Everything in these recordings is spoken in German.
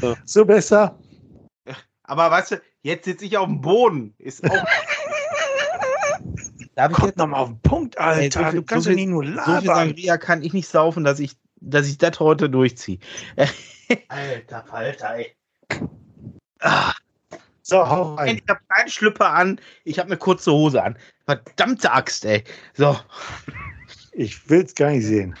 So, so besser. Aber weißt du, jetzt sitze ich auf dem Boden. Ist auch. Darf ich jetzt nochmal auf den Punkt, Alter? Ey, so viel- du kannst so ja viel- nicht nur So viel labern. Sangria kann ich nicht saufen, dass ich, dass ich das heute durchziehe. Alter Falter, ey. Ah, so, hau rein. ich habe keinen Schlüpper an, ich habe eine kurze Hose an. Verdammte Axt, ey. So, Ich will's gar nicht sehen.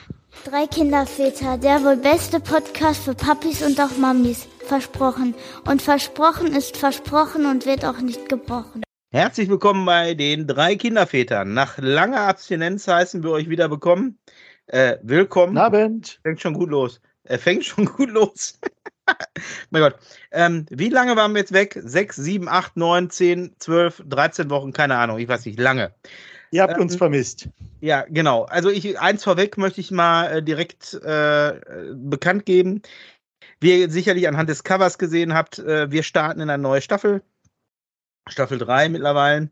Drei Kinderväter, der wohl beste Podcast für Papis und auch Mamis. Versprochen. Und versprochen ist versprochen und wird auch nicht gebrochen. herzlich willkommen bei den drei Kindervätern. Nach langer Abstinenz heißen wir euch wieder bekommen. Äh, willkommen. Abend. Fängt schon gut los. Er fängt schon gut los. mein Gott. Ähm, wie lange waren wir jetzt weg? Sechs, sieben, acht, neun, zehn, zwölf, dreizehn Wochen, keine Ahnung, ich weiß nicht, lange. Ihr habt Ähm, uns vermisst. Ja, genau. Also ich eins vorweg möchte ich mal äh, direkt äh, bekannt geben. Wie ihr sicherlich anhand des Covers gesehen habt, äh, wir starten in eine neue Staffel. Staffel 3 mittlerweile.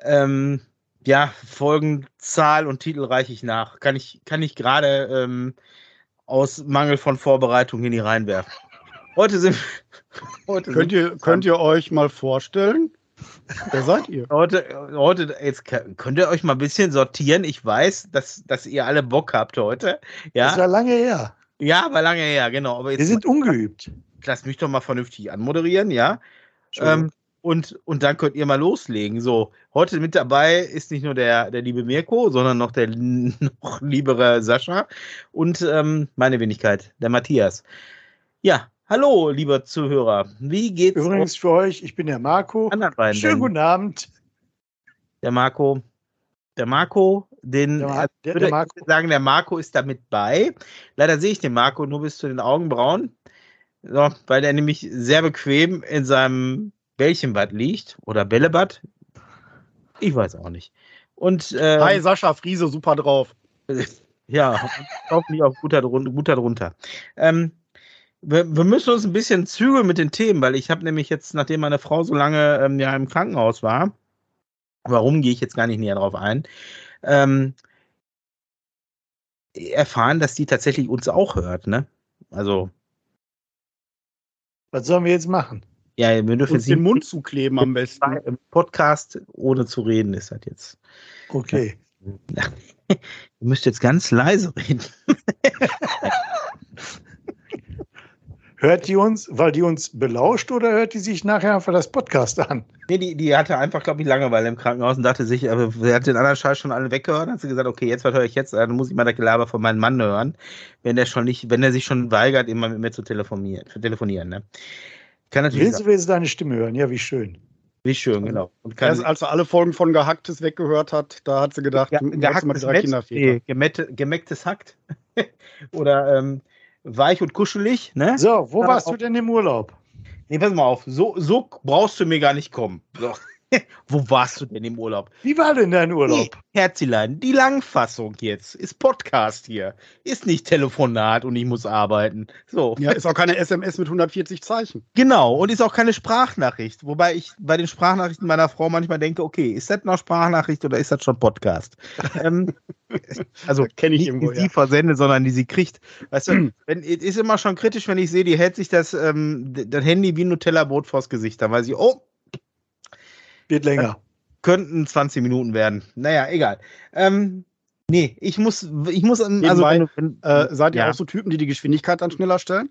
Ähm, ja, Folgenzahl und Titel reiche ich nach. Kann ich, kann ich gerade ähm, aus Mangel von Vorbereitung in die reinwerfen. Heute sind heute Könnt sind- ihr, könnt ihr euch mal vorstellen? Wer seid ihr? Heute, heute, jetzt könnt ihr euch mal ein bisschen sortieren. Ich weiß, dass, dass ihr alle Bock habt heute. Das Ja, war lange her. ja, war lange her, genau. Aber Wir jetzt sind ungeübt. lass mich doch mal vernünftig anmoderieren, ja. Ähm, und, und dann könnt ihr mal loslegen. So, heute mit dabei ist nicht nur der, der liebe Mirko, sondern noch der noch liebere Sascha und ähm, meine Wenigkeit, der Matthias. Ja, hallo, lieber Zuhörer. Wie geht's Übrigens für euch, ich bin der Marco. beiden? Schönen guten Abend. Der Marco, der Marco, den Der, also der, würde der Marco. sagen, der Marco ist damit bei. Leider sehe ich den Marco nur bis zu den Augenbrauen, so, weil der nämlich sehr bequem in seinem Bällchenbad liegt oder Bällebad. Ich weiß auch nicht. Und äh, Hi, Sascha Friese, super drauf. ja, hoffentlich auch guter drunter. Ähm, wir, wir müssen uns ein bisschen zügeln mit den Themen, weil ich habe nämlich jetzt, nachdem meine Frau so lange ähm, ja im Krankenhaus war, warum gehe ich jetzt gar nicht näher drauf ein, ähm, erfahren, dass die tatsächlich uns auch hört, ne? Also, Was sollen wir jetzt machen? ja, wir dürfen Uns jetzt den Mund zukleben am besten. im Podcast ohne zu reden, ist das jetzt. Okay. Ihr müsst jetzt ganz leise reden. Hört die uns, weil die uns belauscht oder hört die sich nachher einfach das Podcast an? Nee, die, die hatte einfach, glaube ich, Langeweile im Krankenhaus und dachte sich, aber sie hat den anderen Scheiß schon alle weggehört. Hat sie gesagt, okay, jetzt was höre ich jetzt? Dann muss ich mal das Gelaber von meinem Mann hören, wenn der schon nicht, wenn er sich schon weigert, immer mit mir zu telefonieren. Zu telefonieren ne? Kann natürlich Willst du willst du deine Stimme hören? Ja, wie schön. Wie schön, genau. Und kann, Erst als er alle Folgen von Gehacktes weggehört hat, da hat sie gedacht, ja, du wolltest mal gehacktes drei Kinderväter. nee, gemette, gemecktes Hackt. Oder ähm, weich und kuschelig, ne? So, wo warst du denn im Urlaub? Nee, pass mal auf, so, so brauchst du mir gar nicht kommen. So. Wo warst du denn im Urlaub? Wie war denn dein Urlaub? Herzilein, die Langfassung jetzt ist Podcast hier. Ist nicht Telefonat und ich muss arbeiten. So. Ja, ist auch keine SMS mit 140 Zeichen. Genau. Und ist auch keine Sprachnachricht. Wobei ich bei den Sprachnachrichten meiner Frau manchmal denke, okay, ist das noch Sprachnachricht oder ist das schon Podcast? ähm, also Kenne ich nicht irgendwo, die sie ja. versendet, sondern die sie kriegt. Weißt du, wenn, es ist immer schon kritisch, wenn ich sehe, die hält sich das, ähm, das Handy wie ein Nutella-Brot vors Gesicht. Dann weiß ich, oh, Wird länger. könnten 20 Minuten werden. Naja, egal. Ähm, nee, ich muss, ich muss, also, wenn, Äh, seid ihr Ja. auch so Typen, die die Geschwindigkeit dann schneller stellen?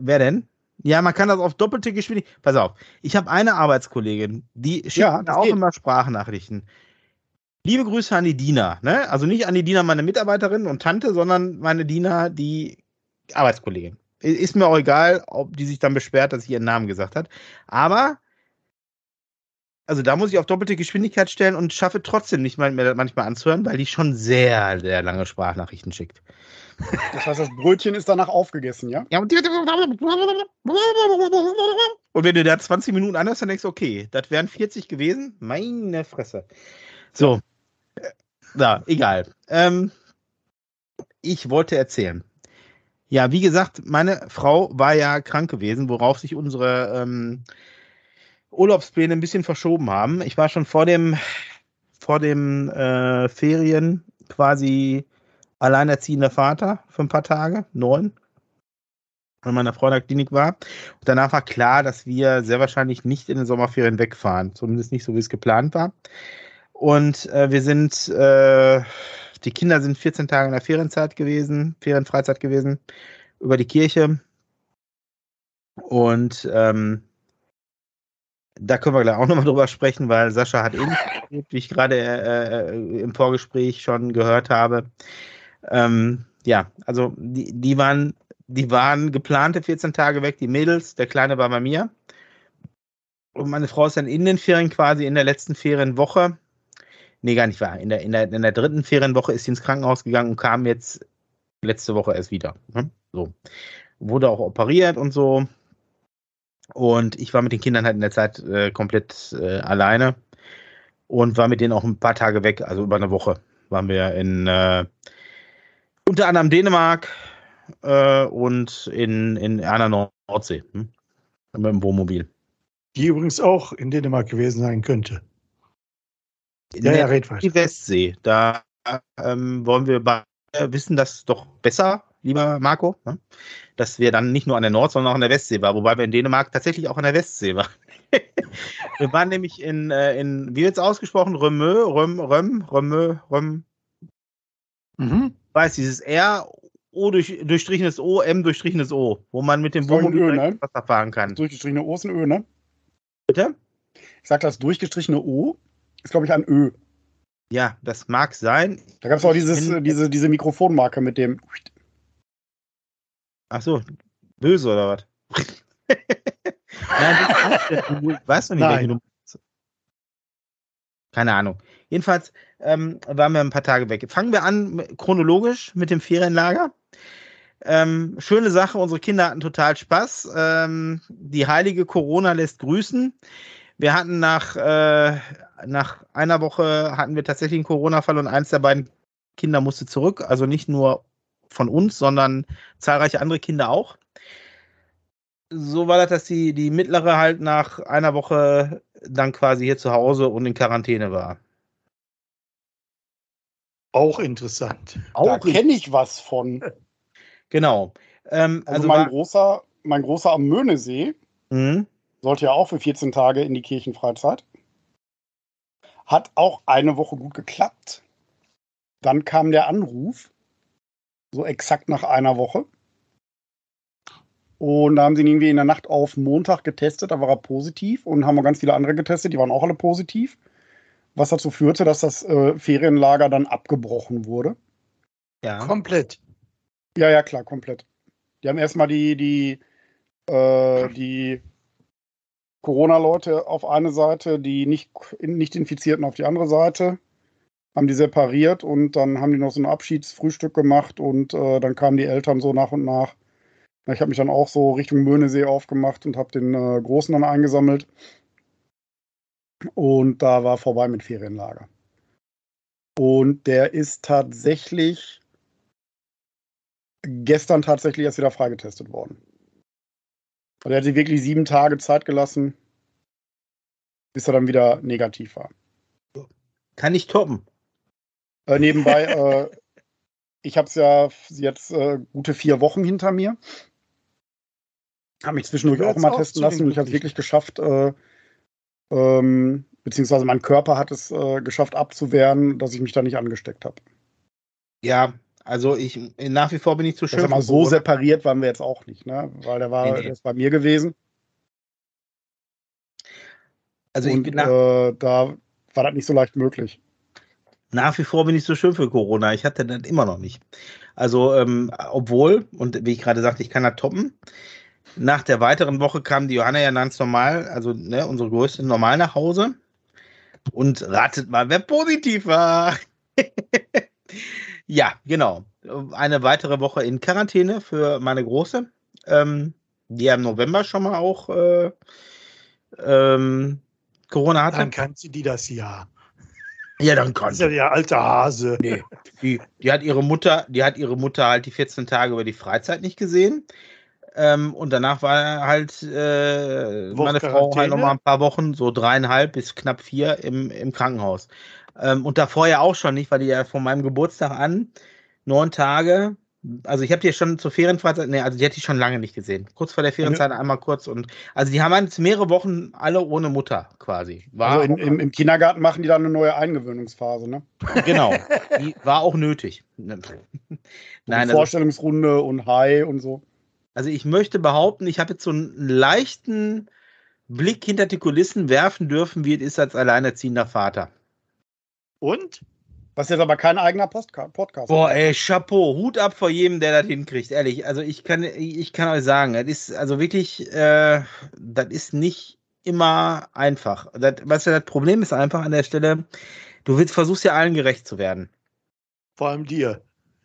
wer denn? Ja, man kann das auf doppelte Geschwindigkeit. Pass auf, ich habe eine Arbeitskollegin, die schickt Ja, mir auch geht. immer Sprachnachrichten. Liebe Grüße an die Dina, ne? Also nicht an die Dina, meine Mitarbeiterin und Tante, sondern meine Dina, die Arbeitskollegin. Ist mir auch egal, ob die sich dann beschwert, dass ich ihren Namen gesagt hat. Aber, also da muss ich auf doppelte Geschwindigkeit stellen und schaffe trotzdem nicht mal, das manchmal anzuhören, weil die schon sehr, sehr lange Sprachnachrichten schickt. Das heißt, das Brötchen ist danach aufgegessen, ja? Ja, und und wenn du da 20 Minuten anhörst, dann denkst du, okay, das wären 40 gewesen. Meine Fresse. So. Äh, Ja, egal. Ähm, ich wollte erzählen. Ja, wie gesagt, meine Frau war ja krank gewesen, worauf sich unsere ähm, Urlaubspläne ein bisschen verschoben haben. Ich war schon vor dem, vor dem äh, Ferien quasi alleinerziehender Vater für ein paar Tage, neun. bei meiner Frau in der Klinik war. Und danach war klar, dass wir sehr wahrscheinlich nicht in den Sommerferien wegfahren. Zumindest nicht so, wie es geplant war. Und äh, wir sind, äh, die Kinder sind 14 Tage in der Ferienzeit gewesen, Ferienfreizeit gewesen, über die Kirche. Und ähm, da können wir gleich auch nochmal drüber sprechen, weil Sascha hat ähnlich, wie ich gerade äh, äh, im Vorgespräch schon gehört habe. Ähm, ja, also die, die waren, die waren geplante 14 Tage weg, die Mädels, der Kleine war bei mir. Und meine Frau ist dann in den Ferien quasi in der letzten Ferienwoche, nee, gar nicht wahr, in der, in der, in der dritten Ferienwoche ist sie ins Krankenhaus gegangen und kam jetzt letzte Woche erst wieder. Hm? So. Wurde auch operiert und so. Und ich war mit den Kindern halt in der Zeit äh, komplett äh, alleine und war mit denen auch ein paar Tage weg, also über eine Woche waren wir in äh, unter anderem Dänemark äh, und in, in einer Nordsee hm? mit dem Wohnmobil. Die übrigens auch in Dänemark gewesen sein könnte. Ja, ja, red weiter. Die Westsee, da ähm, wollen wir wissen das doch besser, lieber Marco. Ne? dass wir dann nicht nur an der Nord-, sondern auch an der Westsee waren, wobei wir in Dänemark tatsächlich auch an der Westsee waren. wir waren nämlich in, äh, in wie wird es ausgesprochen? Römö, Röm, Röm, Römö, Röm. Mhm. Weiß, dieses R, O durch, durchstrichenes O, M durchstrichenes O, wo man mit dem Wohnmobil ne? Wasser fahren kann. Das durchgestrichene O ist ein Ö, ne? Bitte? Ich sag das durchgestrichene O ist, glaube ich, ein Ö. Ja, das mag sein. Da gab es auch dieses, diese, diese Mikrofonmarke mit dem Ach so, böse oder was? Nein, weißt du nicht, Nein. welche du Keine Ahnung. Jedenfalls ähm, waren wir ein paar Tage weg. Fangen wir an chronologisch mit dem Ferienlager. Ähm, schöne Sache, unsere Kinder hatten total Spaß. Ähm, die heilige Corona lässt grüßen. Wir hatten nach, äh, nach einer Woche hatten wir tatsächlich einen Corona-Fall und eins der beiden Kinder musste zurück. Also nicht nur von uns, sondern zahlreiche andere Kinder auch. So war das, dass die, die mittlere halt nach einer Woche dann quasi hier zu Hause und in Quarantäne war. Auch interessant. Auch da kenne ich was von. Genau. Ähm, also, also, mein, war, großer, mein großer am Möhnesee mhm. sollte ja auch für 14 Tage in die Kirchenfreizeit. Hat auch eine Woche gut geklappt. Dann kam der Anruf, so exakt nach einer Woche. Und da haben sie ihn irgendwie in der Nacht auf Montag getestet, da war er positiv und haben auch ganz viele andere getestet, die waren auch alle positiv. Was dazu führte, dass das äh, Ferienlager dann abgebrochen wurde. Ja. Komplett. Ja, ja, klar, komplett. Die haben erstmal die, die, äh, die Corona-Leute auf eine Seite, die nicht, nicht Infizierten auf die andere Seite haben die separiert und dann haben die noch so ein Abschiedsfrühstück gemacht und äh, dann kamen die Eltern so nach und nach. Ich habe mich dann auch so Richtung Möhnesee aufgemacht und habe den äh, Großen dann eingesammelt. Und da war vorbei mit Ferienlager. Und der ist tatsächlich gestern tatsächlich erst wieder freigetestet worden. Also er hat sich wirklich sieben Tage Zeit gelassen, bis er dann wieder negativ war. Kann ich toppen. Äh, nebenbei, äh, ich habe es ja jetzt äh, gute vier Wochen hinter mir. Habe mich zwischendurch auch mal testen lassen und ich habe es wirklich geschafft, äh, ähm, beziehungsweise mein Körper hat es äh, geschafft abzuwehren, dass ich mich da nicht angesteckt habe. Ja, also ich nach wie vor bin ich zu schön. Mal so separiert waren wir jetzt auch nicht, ne? Weil der war nee, nee. Bei mir gewesen. Also und, ich, äh, da war das nicht so leicht möglich nach wie vor bin ich so schön für Corona. Ich hatte das immer noch nicht. Also, ähm, obwohl, und wie ich gerade sagte, ich kann das toppen. Nach der weiteren Woche kam die Johanna ja ganz normal, also ne, unsere größte normal nach Hause. Und ratet mal, wer positiv war. ja, genau. Eine weitere Woche in Quarantäne für meine Große. Ähm, die ja im November schon mal auch äh, ähm, Corona hatte. Dann kann sie die das Jahr. Ja, dann kann. Das ist ja der alte Hase. Nee. Die, die, hat ihre Mutter, die hat ihre Mutter halt die 14 Tage über die Freizeit nicht gesehen. Ähm, und danach war halt äh, meine Frau halt noch mal ein paar Wochen, so dreieinhalb bis knapp vier im, im Krankenhaus. Ähm, und davor ja auch schon nicht, weil die ja von meinem Geburtstag an neun Tage Also ich habe die schon zur Ferienfreizeit, nee, also die hätte ich schon lange nicht gesehen. Kurz vor der Ferienzeit einmal kurz und also die haben jetzt mehrere Wochen alle ohne Mutter quasi. War also in, im, im, Kindergarten machen die dann eine neue Eingewöhnungsphase, ne? Genau. Die war auch nötig. Nein, also, Vorstellungsrunde und Hi und so. Also ich möchte behaupten, ich habe jetzt so einen leichten Blick hinter die Kulissen werfen dürfen, wie es ist als alleinerziehender Vater. Und? Was jetzt aber kein eigener Postka Podcast Boah, ey, Chapeau, Hut ab vor jedem, der das hinkriegt, ehrlich. Also ich kann, ich kann euch sagen, das ist also wirklich, äh, das ist nicht immer einfach. Das, was ja das Problem ist einfach an der Stelle, du willst, versuchst ja allen gerecht zu werden. Vor allem dir.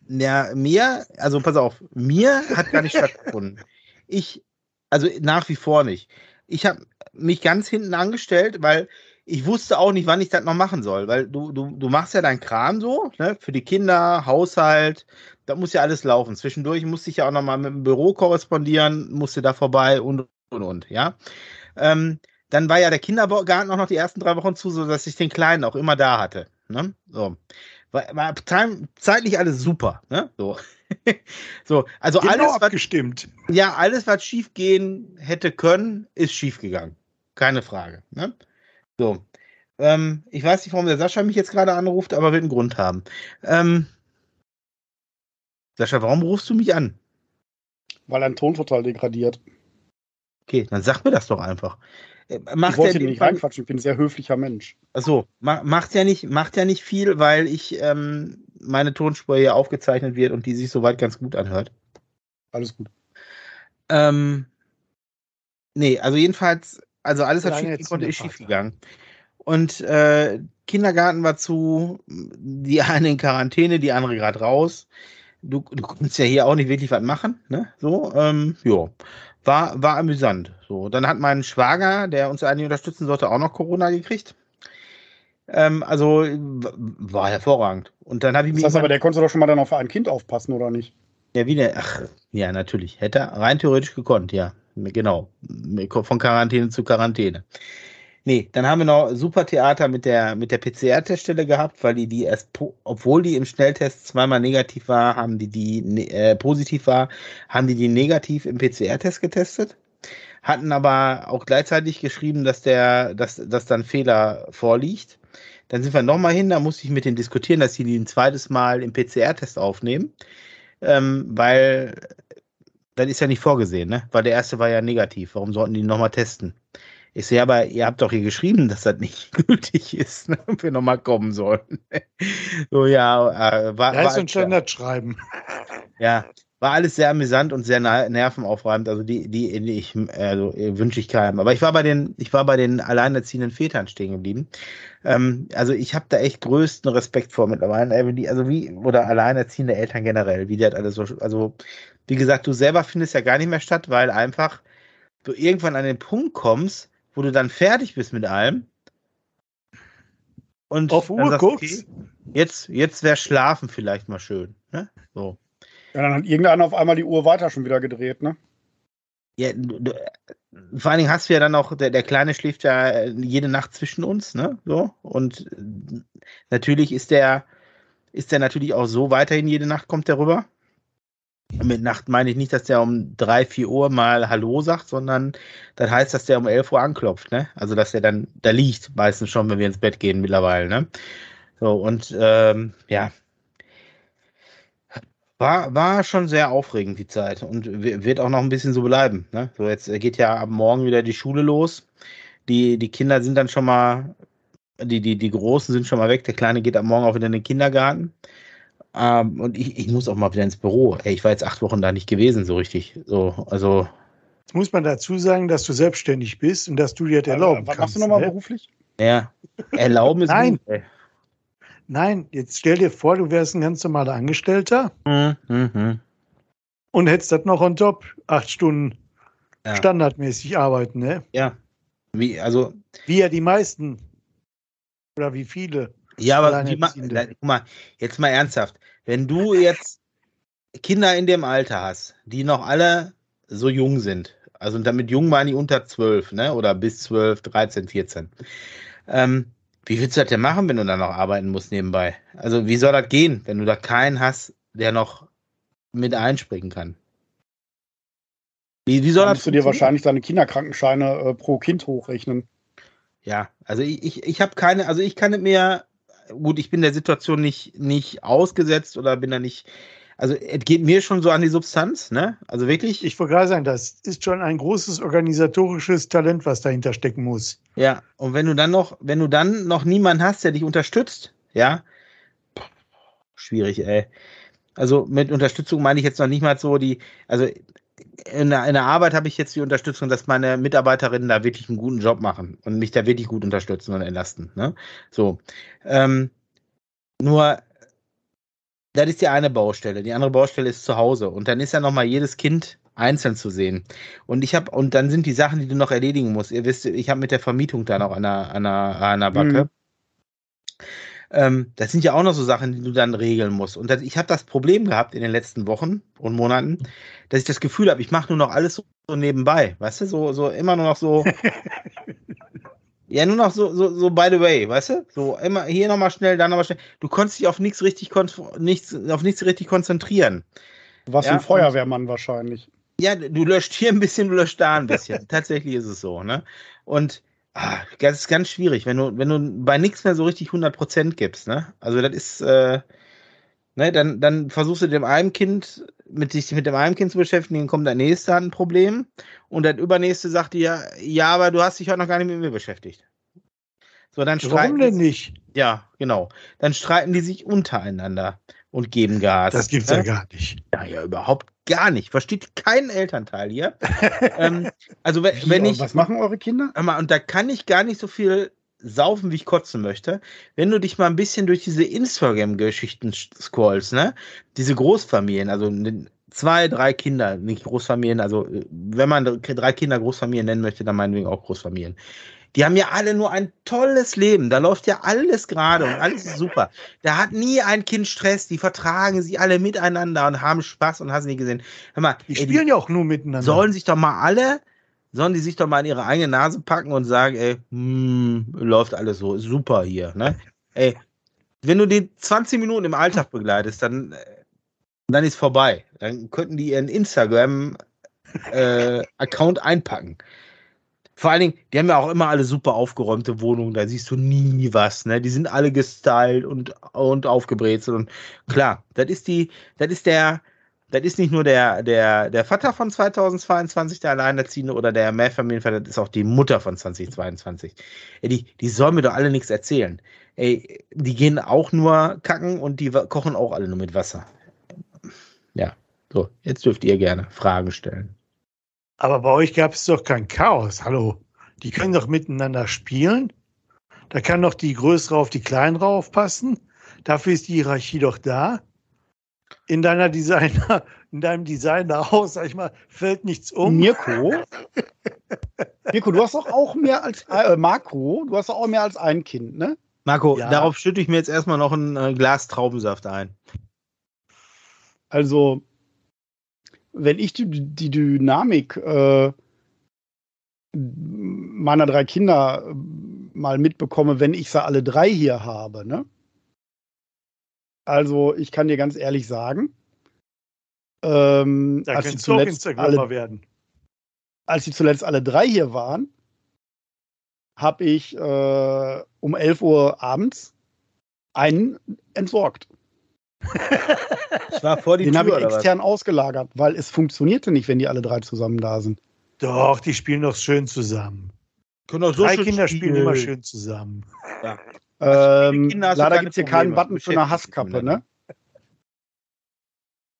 Ja, mir, also pass auf, mir hat gar nicht stattgefunden. Ich, also nach wie vor nicht. Ich habe mich ganz hinten angestellt, weil ich wusste auch nicht, wann ich das noch machen soll, weil du, du, du machst ja deinen Kram so, ne, für die Kinder, Haushalt, da muss ja alles laufen. Zwischendurch musste ich ja auch noch mal mit dem Büro korrespondieren, musste da vorbei und, und, und, ja. Ähm, dann war ja der Kindergarten auch noch die ersten drei Wochen zu, sodass ich den Kleinen auch immer da hatte. Ne? So. War, war zeitlich alles super. Ne? So. so, also genau alles, abgestimmt. Was, ja, alles, was schief gehen hätte können, ist schief gegangen. Keine Frage. Ne? So. Ähm, ich weiß nicht, warum der Sascha mich jetzt gerade anruft, aber wird einen Grund haben. Ähm, Sascha, warum rufst du mich an? Weil ein Ton total degradiert. Okay, dann sag mir das doch einfach. Äh, macht ich wollte ja nicht reinquatschen, ich bin ein sehr höflicher Mensch. Achso, macht ja nicht, macht ja nicht viel, weil ich ähm, meine Tonspur hier aufgezeichnet wird und die sich soweit ganz gut anhört. Alles gut. Ähm, nee, also jedenfalls also alles hat schief konnte, ist schief gegangen. Und äh, Kindergarten war zu, die eine in Quarantäne, die andere gerade raus. Du, du konntest ja hier auch nicht wirklich was machen, ne? So, ähm, ja. War, war amüsant. So, dann hat mein Schwager, der uns eigentlich unterstützen sollte, auch noch Corona gekriegt. Ähm, also war hervorragend. Und dann habe ich das heißt aber, der konnte doch schon mal dann auf ein Kind aufpassen, oder nicht? Ja, wie der, ach, ja, natürlich. Hätte er rein theoretisch gekonnt, ja. Genau. Von Quarantäne zu Quarantäne. Nee, dann haben wir noch super Theater mit der, mit der PCR-Teststelle gehabt, weil die die erst, obwohl die im Schnelltest zweimal negativ war, haben die die ne, äh, positiv war, haben die die negativ im PCR-Test getestet. Hatten aber auch gleichzeitig geschrieben, dass der, dass, dass dann Fehler vorliegt. Dann sind wir nochmal hin, da musste ich mit denen diskutieren, dass sie die ein zweites Mal im PCR-Test aufnehmen. Ähm, weil das ist ja nicht vorgesehen, ne? Weil der erste war ja negativ. Warum sollten die nochmal testen? Ich sehe aber, ihr habt doch hier geschrieben, dass das nicht gültig ist, ne? ob wir nochmal kommen sollen. so, ja, äh, war. Da ist ein Standardschreiben. Ja, war alles sehr amüsant und sehr nervenaufreibend. Also die, die, ich, also wünsche ich keinem. Aber ich war bei den, ich war bei den alleinerziehenden Vätern stehen geblieben. Ähm, also ich habe da echt größten Respekt vor mittlerweile. Also wie, oder alleinerziehende Eltern generell, wie die halt alles so, also wie gesagt, du selber findest ja gar nicht mehr statt, weil einfach du irgendwann an den Punkt kommst, wo du dann fertig bist mit allem. Und auf Uhr sagst, guckst. Okay, jetzt, jetzt wäre Schlafen vielleicht mal schön. Ne? So. Ja, dann hat irgendeiner auf einmal die Uhr weiter schon wieder gedreht, ne? Ja, du, du, vor allen Dingen hast du ja dann auch, der, der Kleine schläft ja jede Nacht zwischen uns, ne? So. Und natürlich ist der, ist der natürlich auch so weiterhin jede Nacht kommt der rüber. Mit Nacht meine ich nicht, dass der um drei, vier Uhr mal Hallo sagt, sondern das heißt, dass der um elf Uhr anklopft, ne? Also dass er dann da liegt, meistens schon, wenn wir ins Bett gehen mittlerweile, ne? So, und ähm, ja. War, war schon sehr aufregend, die Zeit. Und wird auch noch ein bisschen so bleiben. Ne? So, jetzt geht ja ab morgen wieder die Schule los. Die, die Kinder sind dann schon mal, die, die, die Großen sind schon mal weg. Der Kleine geht ab morgen auch wieder in den Kindergarten. Ähm, und ich, ich muss auch mal wieder ins Büro. Ey, ich war jetzt acht Wochen da nicht gewesen, so richtig. So, also. Jetzt muss man dazu sagen, dass du selbstständig bist und dass du dir das erlauben was kannst. Machst du nochmal ne? beruflich? Ja, erlauben ist Nein. Gut, Nein, jetzt stell dir vor, du wärst ein ganz normaler Angestellter mhm, mhm. und hättest das noch on top, acht Stunden ja. standardmäßig arbeiten, ne? Ja. Wie, also. Wie ja die meisten. Oder wie viele. Ja, aber wie ma guck mal, jetzt mal ernsthaft. Wenn du jetzt Kinder in dem Alter hast, die noch alle so jung sind, also damit jung meine ich unter 12, ne? Oder bis 12, 13, 14. Ähm, wie willst du das denn machen, wenn du dann noch arbeiten musst nebenbei? Also, wie soll das gehen, wenn du da keinen hast, der noch mit einspringen kann. Wie, wie soll Dann das du dir wahrscheinlich deine Kinderkrankenscheine äh, pro Kind hochrechnen? Ja, also ich, ich, ich habe keine, also ich kann nicht mehr, gut, ich bin der Situation nicht, nicht ausgesetzt oder bin da nicht, also es geht mir schon so an die Substanz, ne? Also wirklich. Ich wollte gerade sagen, das ist schon ein großes organisatorisches Talent, was dahinter stecken muss. Ja, und wenn du dann noch, wenn du dann noch niemanden hast, der dich unterstützt, ja, schwierig, ey. Also mit Unterstützung meine ich jetzt noch nicht mal so die, also in der, in der Arbeit habe ich jetzt die Unterstützung, dass meine Mitarbeiterinnen da wirklich einen guten Job machen und mich da wirklich gut unterstützen und entlasten. Ne? So. Ähm, nur, das ist die eine Baustelle. Die andere Baustelle ist zu Hause. Und dann ist ja nochmal jedes Kind einzeln zu sehen. Und ich habe, und dann sind die Sachen, die du noch erledigen musst. Ihr wisst, ich habe mit der Vermietung da noch an der, an der, an der Backe. Mhm. Ähm, das sind ja auch noch so Sachen, die du dann regeln musst. Und das, ich habe das Problem gehabt in den letzten Wochen und Monaten, dass ich das Gefühl habe, ich mache nur noch alles so, so, nebenbei. Weißt du, so, so immer nur noch so. ja, nur noch so, so, so by the way, weißt du? So immer hier nochmal schnell, da nochmal schnell. Du konntest dich auf nichts richtig, nichts, auf nichts richtig konzentrieren. Du warst ja, ein Feuerwehrmann wahrscheinlich. Ja, du löscht hier ein bisschen, du löscht da ein bisschen. Tatsächlich ist es so, ne? Und Ah, das ist ganz schwierig, wenn du, wenn du bei nichts mehr so richtig 100% gibst, ne? Also das ist, äh, ne, dann, dann versuchst du dem einen Kind, mit sich mit dem einen Kind zu beschäftigen, dann kommt der nächste an ein Problem und der übernächste sagt dir, ja, aber du hast dich heute noch gar nicht mit mir beschäftigt. So, dann Warum denn nicht? Ja, genau. Dann streiten die sich untereinander und geben Gas. Das gibt's ne? ja gar nicht. Ja, ja, überhaupt gar nicht. Versteht kein Elternteil hier. ähm, also wenn, wie, wenn ich. Was machen eure Kinder? Und da kann ich gar nicht so viel saufen, wie ich kotzen möchte. Wenn du dich mal ein bisschen durch diese Instagram-Geschichten scrollst, ne? Diese Großfamilien, also zwei, drei Kinder, nicht Großfamilien, also wenn man drei Kinder Großfamilien nennen möchte, dann meinetwegen auch Großfamilien. Die haben ja alle nur ein tolles Leben. Da läuft ja alles gerade und alles ist super. Da hat nie ein Kind Stress. Die vertragen sich alle miteinander und haben Spaß und hast nicht gesehen. Hör mal, die ey, spielen die ja auch nur miteinander. Sollen sich doch mal alle, sollen die sich doch mal in ihre eigene Nase packen und sagen, ey, hm, läuft alles so super hier, ne? Ey, wenn du die 20 Minuten im Alltag begleitest, dann, äh, dann ist vorbei. Dann könnten die ihren Instagram-Account äh, einpacken. Vor allen Dingen, die haben ja auch immer alle super aufgeräumte Wohnungen, da siehst du nie was, ne? Die sind alle gestylt und, und aufgebrezelt und klar, das ist die, das ist der, das ist nicht nur der, der, der Vater von 2022, der Alleinerziehende oder der Mehrfamilienvater, das ist auch die Mutter von 2022. Ey, die, die sollen mir doch alle nichts erzählen. Ey, die gehen auch nur kacken und die kochen auch alle nur mit Wasser. Ja, so, jetzt dürft ihr gerne Fragen stellen. Aber bei euch gab es doch kein Chaos. Hallo. Die können doch miteinander spielen. Da kann doch die Größere auf die Kleinere aufpassen. Dafür ist die Hierarchie doch da. In deiner Designer, in deinem Designerhaus, sag ich mal, fällt nichts um. Mirko? Mirko, du hast doch auch mehr als äh, Marco, du hast doch auch mehr als ein Kind, ne? Marco, ja. darauf schütte ich mir jetzt erstmal noch ein äh, Glas Traubensaft ein. Also, wenn ich die, die Dynamik äh, meiner drei Kinder äh, mal mitbekomme, wenn ich sie alle drei hier habe, ne? Also, ich kann dir ganz ehrlich sagen, ähm, da als, sie zuletzt alle, werden. als sie zuletzt alle drei hier waren, habe ich äh, um 11 Uhr abends einen entsorgt. Ich war vor die Den habe ich extern ausgelagert, weil es funktionierte nicht, wenn die alle drei zusammen da sind. Doch, die spielen doch schön zusammen. Können auch so Drei Kinder spielen. immer schön zusammen. Ja. Ähm, leider gibt es hier keinen Button für eine Hasskappe, ne?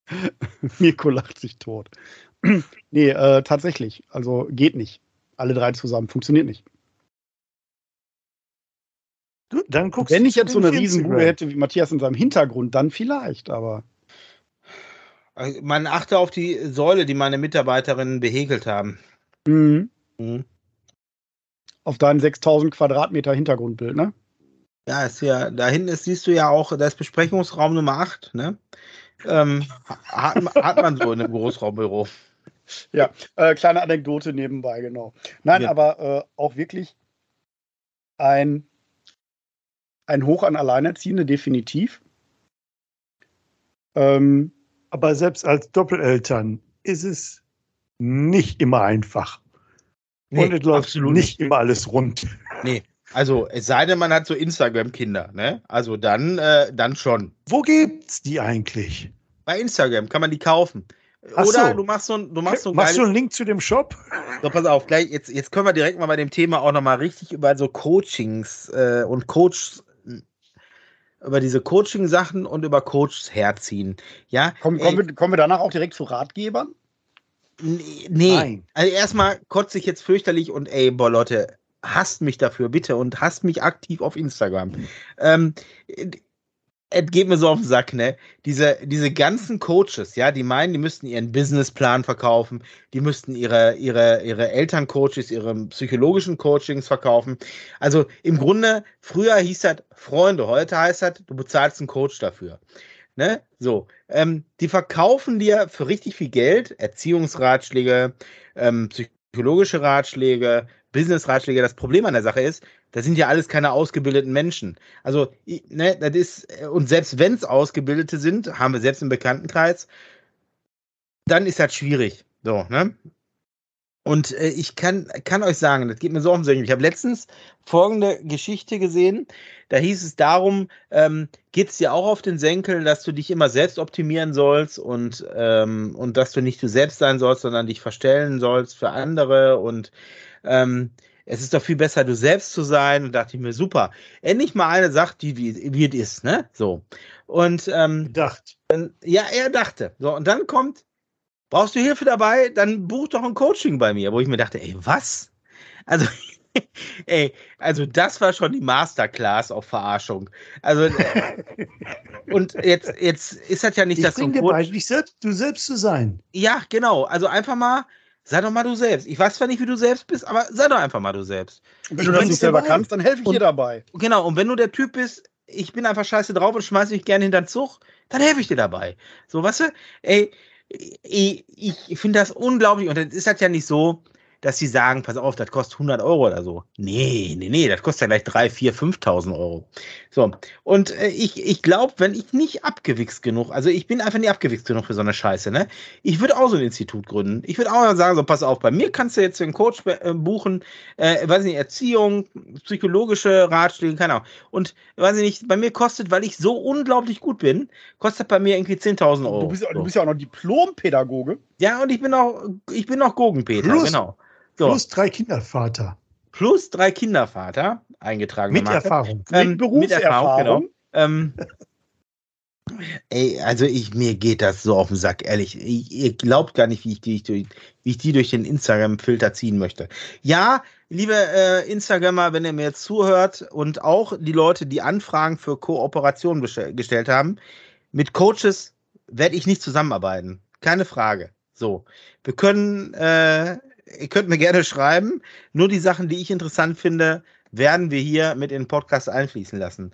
Mirko lacht sich tot. nee, äh, tatsächlich. Also geht nicht. Alle drei zusammen. Funktioniert nicht. dann guckst Wenn ich jetzt so eine Riesenbude hätte wie Matthias in seinem Hintergrund, dann vielleicht, aber. Also, man achte auf die Säule, die meine Mitarbeiterinnen behäkelt haben. Mhm. Mhm. Auf dein 6000 Quadratmeter Hintergrundbild, ne? Ja, ist ja, da hinten ist, siehst du ja auch, das Besprechungsraum Nummer 8, ne? Ähm, hat, hat, man so in einem Großraumbüro. Ja, äh, kleine Anekdote nebenbei, genau. Nein, ja. aber äh, auch wirklich ein ein Hoch an Alleinerziehende, definitiv. Ähm, Aber selbst als Doppeleltern ist es nicht immer einfach. Nee, Und es läuft absolut nicht immer alles rund. Nee, also es sei denn, man hat so Instagram-Kinder, ne? Also dann, äh, dann schon. Wo gibt's die eigentlich? Bei Instagram kann man die kaufen. Ach Oder so. du machst so ein, du machst so ein Machst du einen Link zu dem Shop? So, pass auf, gleich, jetzt, jetzt können wir direkt mal bei dem Thema auch nochmal richtig über so Coachings äh, und Coaches, über diese Coaching-Sachen und über Coaches herziehen. Ja, Kommen, Ey, kommen, wir, kommen wir danach auch direkt zu Ratgebern? Nee. Nein. Also erstmal kotze ich jetzt fürchterlich und ey, boah, Leute, hasst mich dafür, bitte, und hasst mich aktiv auf Instagram. Ähm, es geht mir so auf den Sack, ne? Diese, diese ganzen Coaches, ja, die meinen, die müssten ihren Businessplan verkaufen, die müssten ihre, ihre, ihre Elterncoaches, ihre psychologischen Coachings verkaufen. Also im Grunde, früher hieß das Freunde, heute heißt das, du bezahlst einen Coach dafür. Ne? So, ähm, die verkaufen dir für richtig viel Geld Erziehungsratschläge, ähm, psychologische Ratschläge, Business-Ratschläge. Das Problem an der Sache ist, das sind ja alles keine ausgebildeten Menschen. Also, ne, das ist, und selbst wenn es Ausgebildete sind, haben wir selbst im Bekanntenkreis, dann ist das schwierig. So, ne? Und äh, ich kann, kann euch sagen, das geht mir so auf den Senkel. Ich habe letztens folgende Geschichte gesehen. Da hieß es darum, ähm, geht es dir auch auf den Senkel, dass du dich immer selbst optimieren sollst und, ähm, und dass du nicht du selbst sein sollst, sondern dich verstellen sollst für andere und ähm, es ist doch viel besser, du selbst zu sein. Und dachte ich mir, super. Endlich mal eine sagt, die wie, wie es ist, ne? So. Und ähm, Gedacht. ja, er dachte. So, und dann kommt, brauchst du Hilfe dabei? Dann buch doch ein Coaching bei mir, wo ich mir dachte, ey, was? Also, ey, also das war schon die Masterclass auf Verarschung. Also, äh, und jetzt, jetzt ist das ja nicht Ich das so Coach. bei, dich selbst, du selbst zu sein. Ja, genau. Also einfach mal, sei doch mal du selbst. Ich weiß zwar nicht, wie du selbst bist, aber sei doch einfach mal du selbst. Und wenn Ich du das nicht selber kannst, dann helfe ich Und- dir dabei. Genau, und wenn du der Typ bist, ich bin einfach scheiße drauf und schmeiße mich gerne hinter den Zug, dann helfe ich dir dabei. So, weißt du, ey, ich, ich finde das unglaublich und dann ist das ja nicht so, dass sie sagen, pass auf, das kostet 100 Euro oder so. Nee, nee, nee, das kostet ja gleich 3, 4, 5.000 Euro. So, und äh, ich, ich glaube, wenn ich nicht abgewichst genug, also ich bin einfach nicht abgewichst genug für so eine Scheiße, ne? Ich würde auch so ein Institut gründen. Ich würde auch sagen, so, pass auf, bei mir kannst du jetzt den Coach äh, buchen, äh, weiß nicht, Erziehung, psychologische Ratschläge, keine Ahnung. Und weiß ich nicht, bei mir kostet, weil ich so unglaublich gut bin, kostet bei mir irgendwie 10.000 Euro. Du bist, so. du bist ja auch noch Diplompädagoge. ja, und ich bin auch, ich bin auch Gurkenpeter, Plus- genau. So, Plus drei Kindervater. plus drei Kindervater, eingetragen. Mit Erfahrung. Ähm, mit Berufserfahrung. genau. Ähm, ey, also ich, mir geht das so auf den Sack, ehrlich. Ich, ihr glaubt gar nicht, wie ich die, durch, wie ich die durch den Instagram-Filter ziehen möchte. Ja, liebe äh, Instagrammer, wenn ihr mir jetzt zuhört und auch die Leute, die Anfragen für Kooperation gestellt haben, mit Coaches werde ich nicht zusammenarbeiten. Keine Frage. So. Wir können, äh, ihr könnt mir gerne schreiben. Nur die Sachen, die ich interessant finde, werden wir hier mit in den Podcast einfließen lassen.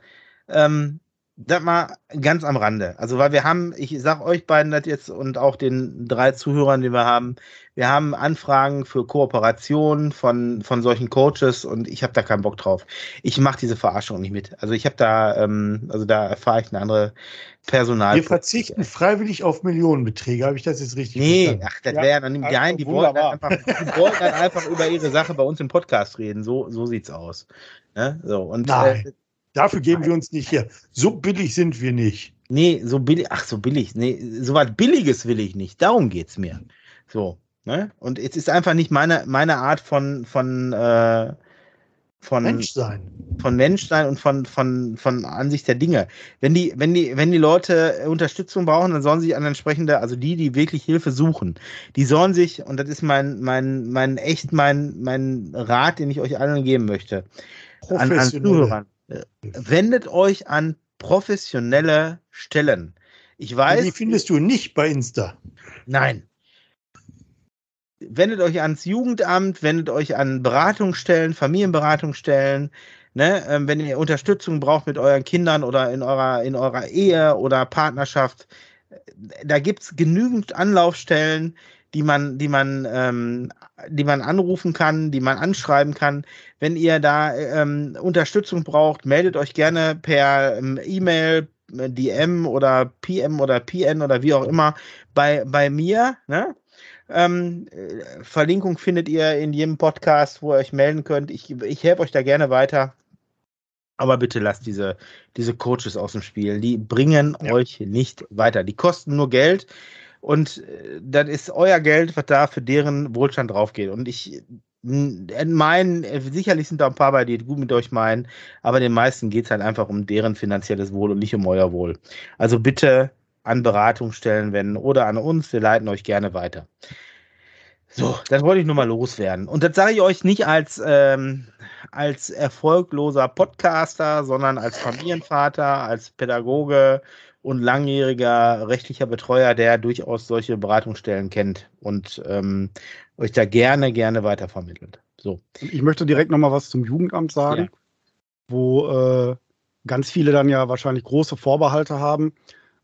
Ähm, das mal ganz am Rande. Also, weil wir haben, ich sag euch beiden das jetzt und auch den drei Zuhörern, die wir haben, wir haben Anfragen für Kooperation von, von solchen Coaches und ich habe da keinen Bock drauf. Ich mache diese Verarschung nicht mit. Also ich habe da, ähm, also da erfahre ich eine andere Personal. Wir verzichten freiwillig auf Millionenbeträge. Habe ich das jetzt richtig Nee, verstanden? ach, das wäre ja dann also nein, die wollten, dann wunderbar. einfach, die wollten dann einfach über ihre Sache bei uns im Podcast reden. So, so sieht's aus. Ne? So, und Nein. Äh, Dafür geben wir uns nicht her. So billig sind wir nicht. nee, so billig, ach, so billig. Nee, so was Billiges will ich nicht. Darum geht's mir. So, ne? Und es ist einfach nicht meine, meine Art von, von, äh, von, Mensch sein. von Menschsein und von, von, von Ansicht der Dinge. Wenn die, wenn die, wenn die Leute Unterstützung brauchen, dann sollen sie sich an entsprechende, also die, die wirklich Hilfe suchen, die sollen sich, und das ist mein, mein, mein, echt mein, mein Rat, den ich euch allen geben möchte, an, an. Zuhörern, wendet euch an professionelle Stellen. Ich weiß, Die findest du nicht bei Insta. Nein. Wendet euch ans Jugendamt, wendet euch an Beratungsstellen, Familienberatungsstellen. Ne? Ähm, wenn ihr Unterstützung braucht mit euren Kindern oder in eurer, in eurer Ehe oder Partnerschaft, da gibt es genügend Anlaufstellen, die man, die man, ähm, die man anrufen kann, die man anschreiben kann. Wenn ihr da ähm, Unterstützung braucht, meldet euch gerne per ähm, E-Mail, DM oder PM oder PN oder wie auch immer bei, bei mir. Ne? Ähm, äh, Verlinkung findet ihr in jedem Podcast, wo ihr euch melden könnt. Ich, ich helfe euch da gerne weiter. Aber bitte lasst diese, diese Coaches aus dem Spiel. Die bringen ja. euch nicht weiter. Die kosten nur Geld. Und äh, das ist euer Geld, was da für deren Wohlstand draufgeht. Und ich meinen, äh, sicherlich sind da ein paar bei, die gut mit euch meinen, aber den meisten geht es halt einfach um deren finanzielles Wohl und nicht um euer Wohl. Also bitte an Beratungsstellen wenden oder an uns, wir leiten euch gerne weiter. So, das wollte ich nur mal loswerden. Und das sage ich euch nicht als, ähm, als erfolgloser Podcaster, sondern als Familienvater, als Pädagoge und langjähriger rechtlicher Betreuer, der durchaus solche Beratungsstellen kennt und ähm, euch da gerne, gerne weitervermittelt. So. Ich möchte direkt nochmal was zum Jugendamt sagen, ja. wo äh, ganz viele dann ja wahrscheinlich große Vorbehalte haben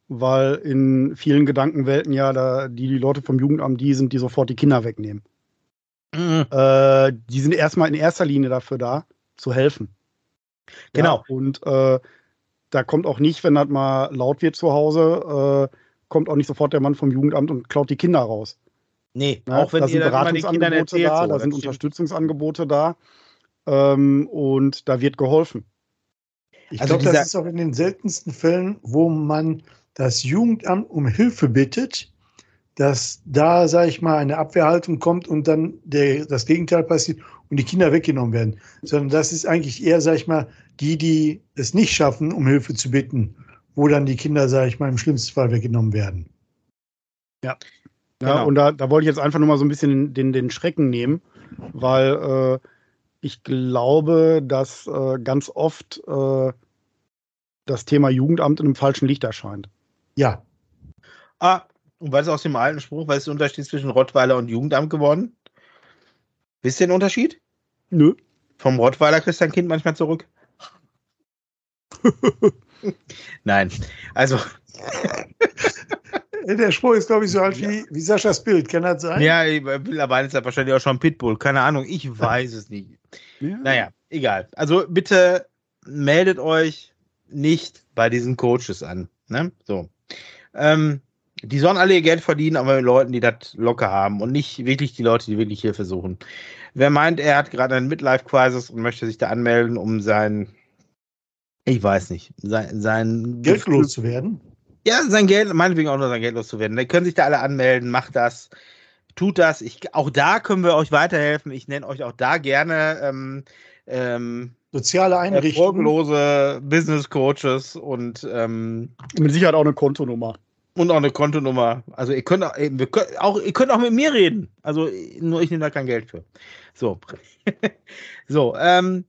weil in vielen Gedankenwelten ja da die, die Leute vom Jugendamt die sind, die sofort die Kinder wegnehmen. Mhm. Äh, die sind erstmal in erster Linie dafür da, zu helfen. Genau. Ja, und äh, da kommt auch nicht, wenn das mal laut wird zu Hause, äh, kommt auch nicht sofort der Mann vom Jugendamt und klaut die Kinder raus. Nee, ja, auch wenn da sind Beratungsangebote erzählt, da, so, da sind. Unterstützungsangebote da ähm, und da wird geholfen. Ich also glaube, das ist auch in den seltensten Fällen, wo man das Jugendamt um Hilfe bittet, dass da, sage ich mal, eine Abwehrhaltung kommt und dann der, das Gegenteil passiert und die Kinder weggenommen werden. Sondern das ist eigentlich eher, sage ich mal, die, die es nicht schaffen, um Hilfe zu bitten, wo dann die Kinder, sage ich mal, im schlimmsten Fall weggenommen werden. Ja. Ja, genau. und da, da wollte ich jetzt einfach nur mal so ein bisschen den, den Schrecken nehmen, weil äh, ich glaube, dass äh, ganz oft äh, das Thema Jugendamt in einem falschen Licht erscheint. Ja. Ah, und was ist aus dem alten Spruch, was ist der Unterschied zwischen Rottweiler und Jugendamt geworden? Wisst ihr den Unterschied? Nö. Vom Rottweiler kriegst dein Kind manchmal zurück. Nein, also. Der Spruch ist, glaube ich, so alt wie, wie Saschas Bild. Kann das sein? Ja, mittlerweile ist er wahrscheinlich auch schon Pitbull. Keine Ahnung, ich weiß es nicht. Ja. Naja, egal. Also bitte meldet euch nicht bei diesen Coaches an. Ne? So. Ähm, die sollen alle ihr Geld verdienen, aber mit Leuten, die das locker haben und nicht wirklich die Leute, die wirklich Hilfe suchen. Wer meint, er hat gerade einen Midlife-Crisis und möchte sich da anmelden, um sein, ich weiß nicht, sein, sein Geld loszuwerden? Ja, sein Geld, meinetwegen auch nur sein Geld loszuwerden. Da können sich da alle anmelden, macht das, tut das. Ich, auch da können wir euch weiterhelfen. Ich nenne euch auch da gerne ähm, ähm, soziale Einrichtungen. Erfolglose Business Coaches und ähm, mit Sicherheit auch eine Kontonummer. Und auch eine Kontonummer. Also ihr könnt auch, wir könnt auch, ihr könnt auch mit mir reden. Also nur ich nehme da kein Geld für. So. so, ähm,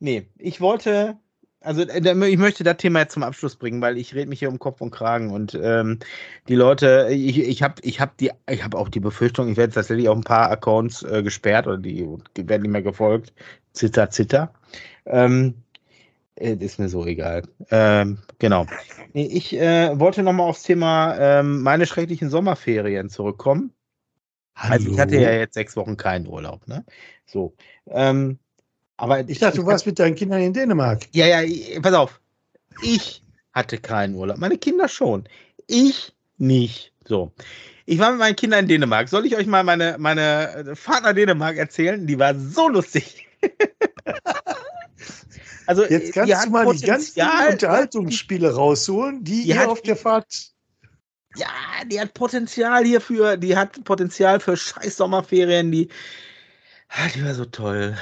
nee, ich wollte, also äh, ich möchte das Thema jetzt zum Abschluss bringen, weil ich rede mich hier um Kopf und Kragen und ähm, die Leute, ich, ich habe ich hab die, ich habe auch die Befürchtung, ich werde tatsächlich auch ein paar Accounts äh, gesperrt oder die, die werden nicht mehr gefolgt. Zitter, zitter. Ähm, äh, ist mir so egal. Ähm, genau. Ich äh, wollte nochmal aufs Thema ähm, meine schrecklichen Sommerferien zurückkommen. Hallo? Also ich hatte ja jetzt sechs Wochen keinen Urlaub, ne? So. Ähm, aber ich dachte, du warst mit deinen Kindern in Dänemark. Ja, ja, pass auf. Ich hatte keinen Urlaub. Meine Kinder schon. Ich nicht. So. Ich war mit meinen Kindern in Dänemark. Soll ich euch mal meine, meine Fahrt nach Dänemark erzählen? Die war so lustig. Also, Jetzt kannst du mal die ganzen Unterhaltungsspiele rausholen, die, die ihr auf der Fahrt. Ja, die hat Potenzial hierfür, die hat Potenzial für scheiß Sommerferien, die, die war so toll.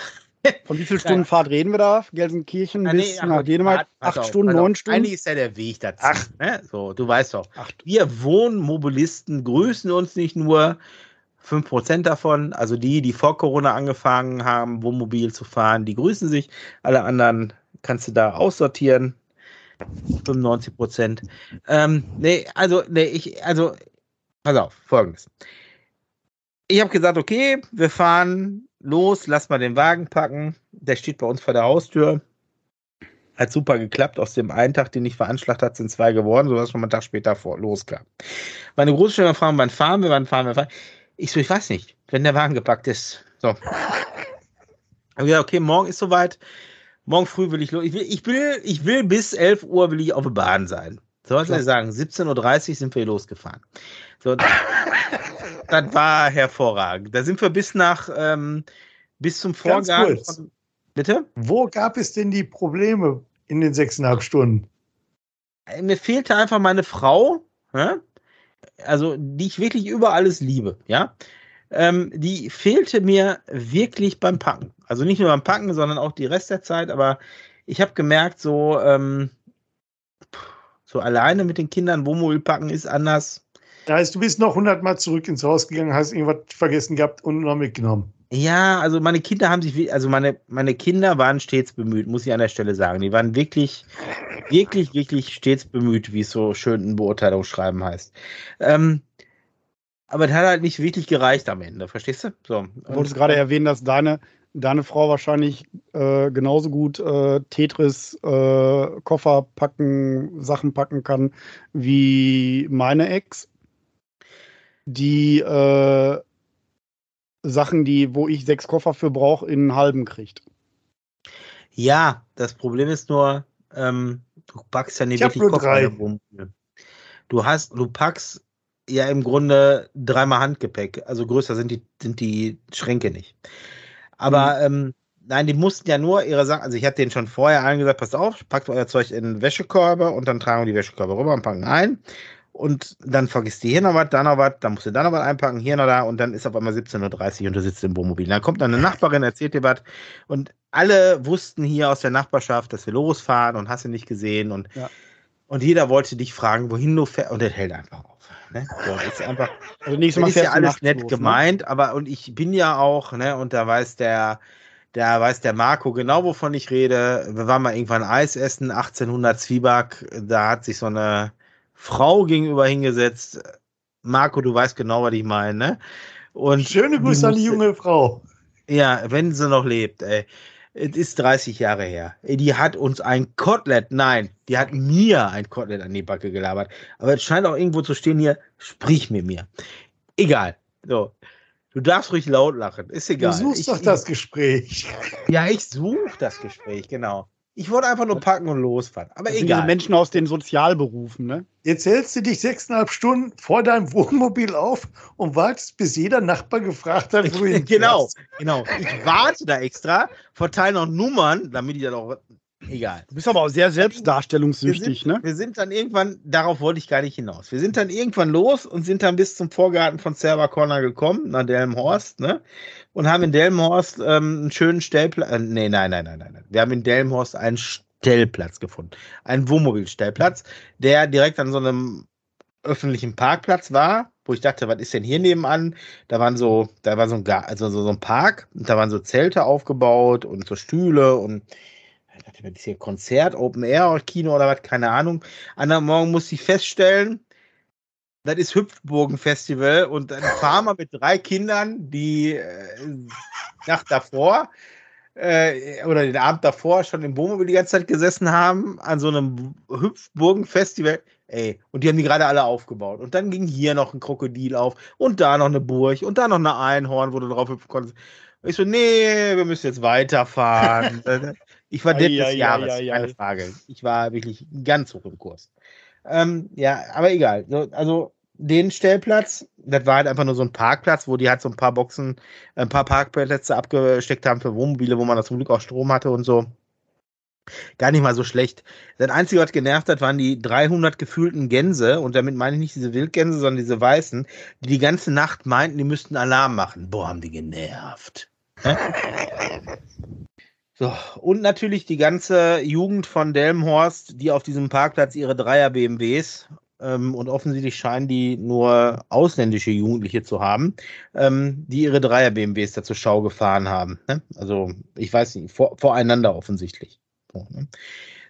Von wie viel Stunden Fahrt reden wir da? Gelsenkirchen ja, nee, bis nach Dänemark? Acht auf, Stunden, neun Stunden? Eigentlich ist ja der Weg dazu. Ach. Ne? So, du weißt doch. Acht. Wir Wohnmobilisten grüßen uns nicht nur, 5% davon, also die, die vor Corona angefangen haben, Wohnmobil zu fahren, die grüßen sich. Alle anderen kannst du da aussortieren. 95 Prozent. Ähm, nee, also, nee, ich, also, pass auf, folgendes. Ich habe gesagt, okay, wir fahren los, lass mal den Wagen packen. Der steht bei uns vor der Haustür. Hat super geklappt. Aus dem einen Tag, den ich veranschlagt hat, sind zwei geworden, sodass schon mal einen Tag später vor, loskam. Meine Großschwester fragen, wann fahren wir, wann fahren wir, fahren. Ich so, ich weiß nicht, wenn der Wagen gepackt ist. So. Ja, okay, morgen ist soweit. Morgen früh will ich los. Ich will, ich will, ich will bis 11 Uhr will ich auf der Bahn sein. So was soll ich sagen, 17.30 Uhr sind wir losgefahren. So, das war hervorragend. Da sind wir bis nach, ähm, bis zum Vorgang. Von, bitte? Wo gab es denn die Probleme in den sechseinhalb Stunden? Äh, mir fehlte einfach meine Frau, ja? also die ich wirklich über alles liebe, ja. Ähm, die fehlte mir wirklich beim Packen. Also nicht nur beim Packen, sondern auch die Rest der Zeit. Aber ich habe gemerkt, so, ähm, so alleine mit den Kindern Wohnmobil packen ist anders. Das heißt, du bist noch hundertmal zurück ins Haus gegangen, hast irgendwas vergessen gehabt und noch mitgenommen. Ja, also meine Kinder haben sich, also meine, meine Kinder waren stets bemüht, muss ich an der Stelle sagen. Die waren wirklich, wirklich, wirklich stets bemüht, wie es so schön in Beurteilungsschreiben heißt. Ähm, aber das hat halt nicht wirklich gereicht am Ende, verstehst du? So. Du wolltest gerade erwähnen, dass deine, deine Frau wahrscheinlich äh, genauso gut äh, Tetris, äh, Koffer packen, Sachen packen kann wie meine Ex, die äh, Sachen, die, wo ich sechs Koffer für brauche, in einen halben kriegt. Ja, das Problem ist nur, ähm, du packst ja nicht ich wirklich Koffer. Du hast, du packst ja im Grunde dreimal Handgepäck. Also größer sind die, sind die Schränke nicht. Aber mhm. ähm, nein, die mussten ja nur ihre Sachen, also ich hatte denen schon vorher allen gesagt, passt auf, packt euer Zeug in Wäschekörbe und dann tragen wir die Wäschekörbe rüber und packen ein. Und dann vergisst die hier noch was, da noch was, dann musst du da noch was einpacken, hier noch da und dann ist auf einmal 17.30 Uhr und du sitzt im Wohnmobil. Dann kommt dann eine Nachbarin, erzählt dir was und alle wussten hier aus der Nachbarschaft, dass wir losfahren und hast du nicht gesehen und, ja. Und jeder wollte dich fragen, wohin du fährst und das hält einfach auf. Ne? So, ist einfach, also nächstes Mal ist ja alles nett los, ne? gemeint, ne? aber und ich bin ja auch, ne, und da weiß der, da weiß der Marco genau, wovon ich rede. Wir waren mal irgendwann Eis essen, 1800 Zwieback, da hat sich so eine Frau gegenüber hingesetzt. Marco, du weißt genau, was ich meine, ne? Und Schöne Grüße an die junge Frau. Ja, wenn sie noch lebt, ey es ist 30 Jahre her. Die hat uns ein Kotelett, nein, die hat mir ein Kotelett an die Backe gelabert. Aber es scheint auch irgendwo zu stehen hier, sprich mit mir. Egal. So. Du darfst ruhig laut lachen, ist egal. Du suchst ich, doch das Gespräch. Ja, ich suche das Gespräch, genau. Ich wollte einfach nur packen und losfahren. Aber das egal. Sind diese Menschen aus den Sozialberufen, ne? Jetzt hältst du dich sechseinhalb Stunden vor deinem Wohnmobil auf und wartest, bis jeder Nachbar gefragt hat, wo du Genau, genau. Ich warte da extra, verteile noch Nummern, damit ich dann auch. Egal. Du bist aber auch sehr selbstdarstellungssüchtig, wir sind, ne? Wir sind dann irgendwann, darauf wollte ich gar nicht hinaus. Wir sind dann irgendwann los und sind dann bis zum Vorgarten von Server Corner gekommen, nach Delmenhorst, ne? und haben in Delmenhorst ähm, einen schönen Stellplatz. Äh, nee, nein, nein, nein, nein, nein. Wir haben in Delmenhorst einen Stellplatz gefunden. Einen Wohnmobilstellplatz, der direkt an so einem öffentlichen Parkplatz war, wo ich dachte, was ist denn hier nebenan? Da waren so, da war so ein, also so, so ein Park und da waren so Zelte aufgebaut und so Stühle und dachte, das ist hier Konzert, Open Air Kino oder was, keine Ahnung. Anderen Morgen musste ich feststellen, das ist Hüpfburgen-Festival und dann fahren wir mit drei Kindern, die äh, Nacht davor äh, oder den Abend davor schon im Wohnmobil die ganze Zeit gesessen haben, an so einem Hüpfburgen-Festival. Ey, und die haben die gerade alle aufgebaut. Und dann ging hier noch ein Krokodil auf und da noch eine Burg und da noch eine Einhorn, wo du drauf hüpfen konntest. Ich so, nee, wir müssen jetzt weiterfahren. ich war Depp des Jahres, keine Frage. Ich war wirklich ganz hoch im Kurs. Ähm, ja, aber egal. Also den Stellplatz, das war halt einfach nur so ein Parkplatz, wo die halt so ein paar Boxen, ein paar Parkplätze abgesteckt haben für Wohnmobile, wo man das zum Glück auch Strom hatte und so. Gar nicht mal so schlecht. Das Einzige, was genervt hat, waren die 300 gefühlten Gänse. Und damit meine ich nicht diese Wildgänse, sondern diese weißen, die die ganze Nacht meinten, die müssten Alarm machen. Boah, haben die genervt. So, und natürlich die ganze Jugend von Delmenhorst, die auf diesem Parkplatz ihre Dreier BMWs ähm, und offensichtlich scheinen die nur ausländische Jugendliche zu haben, ähm, die ihre Dreier BMWs da zur Schau gefahren haben. Ne? Also ich weiß nicht, vor, voreinander offensichtlich. So, ne?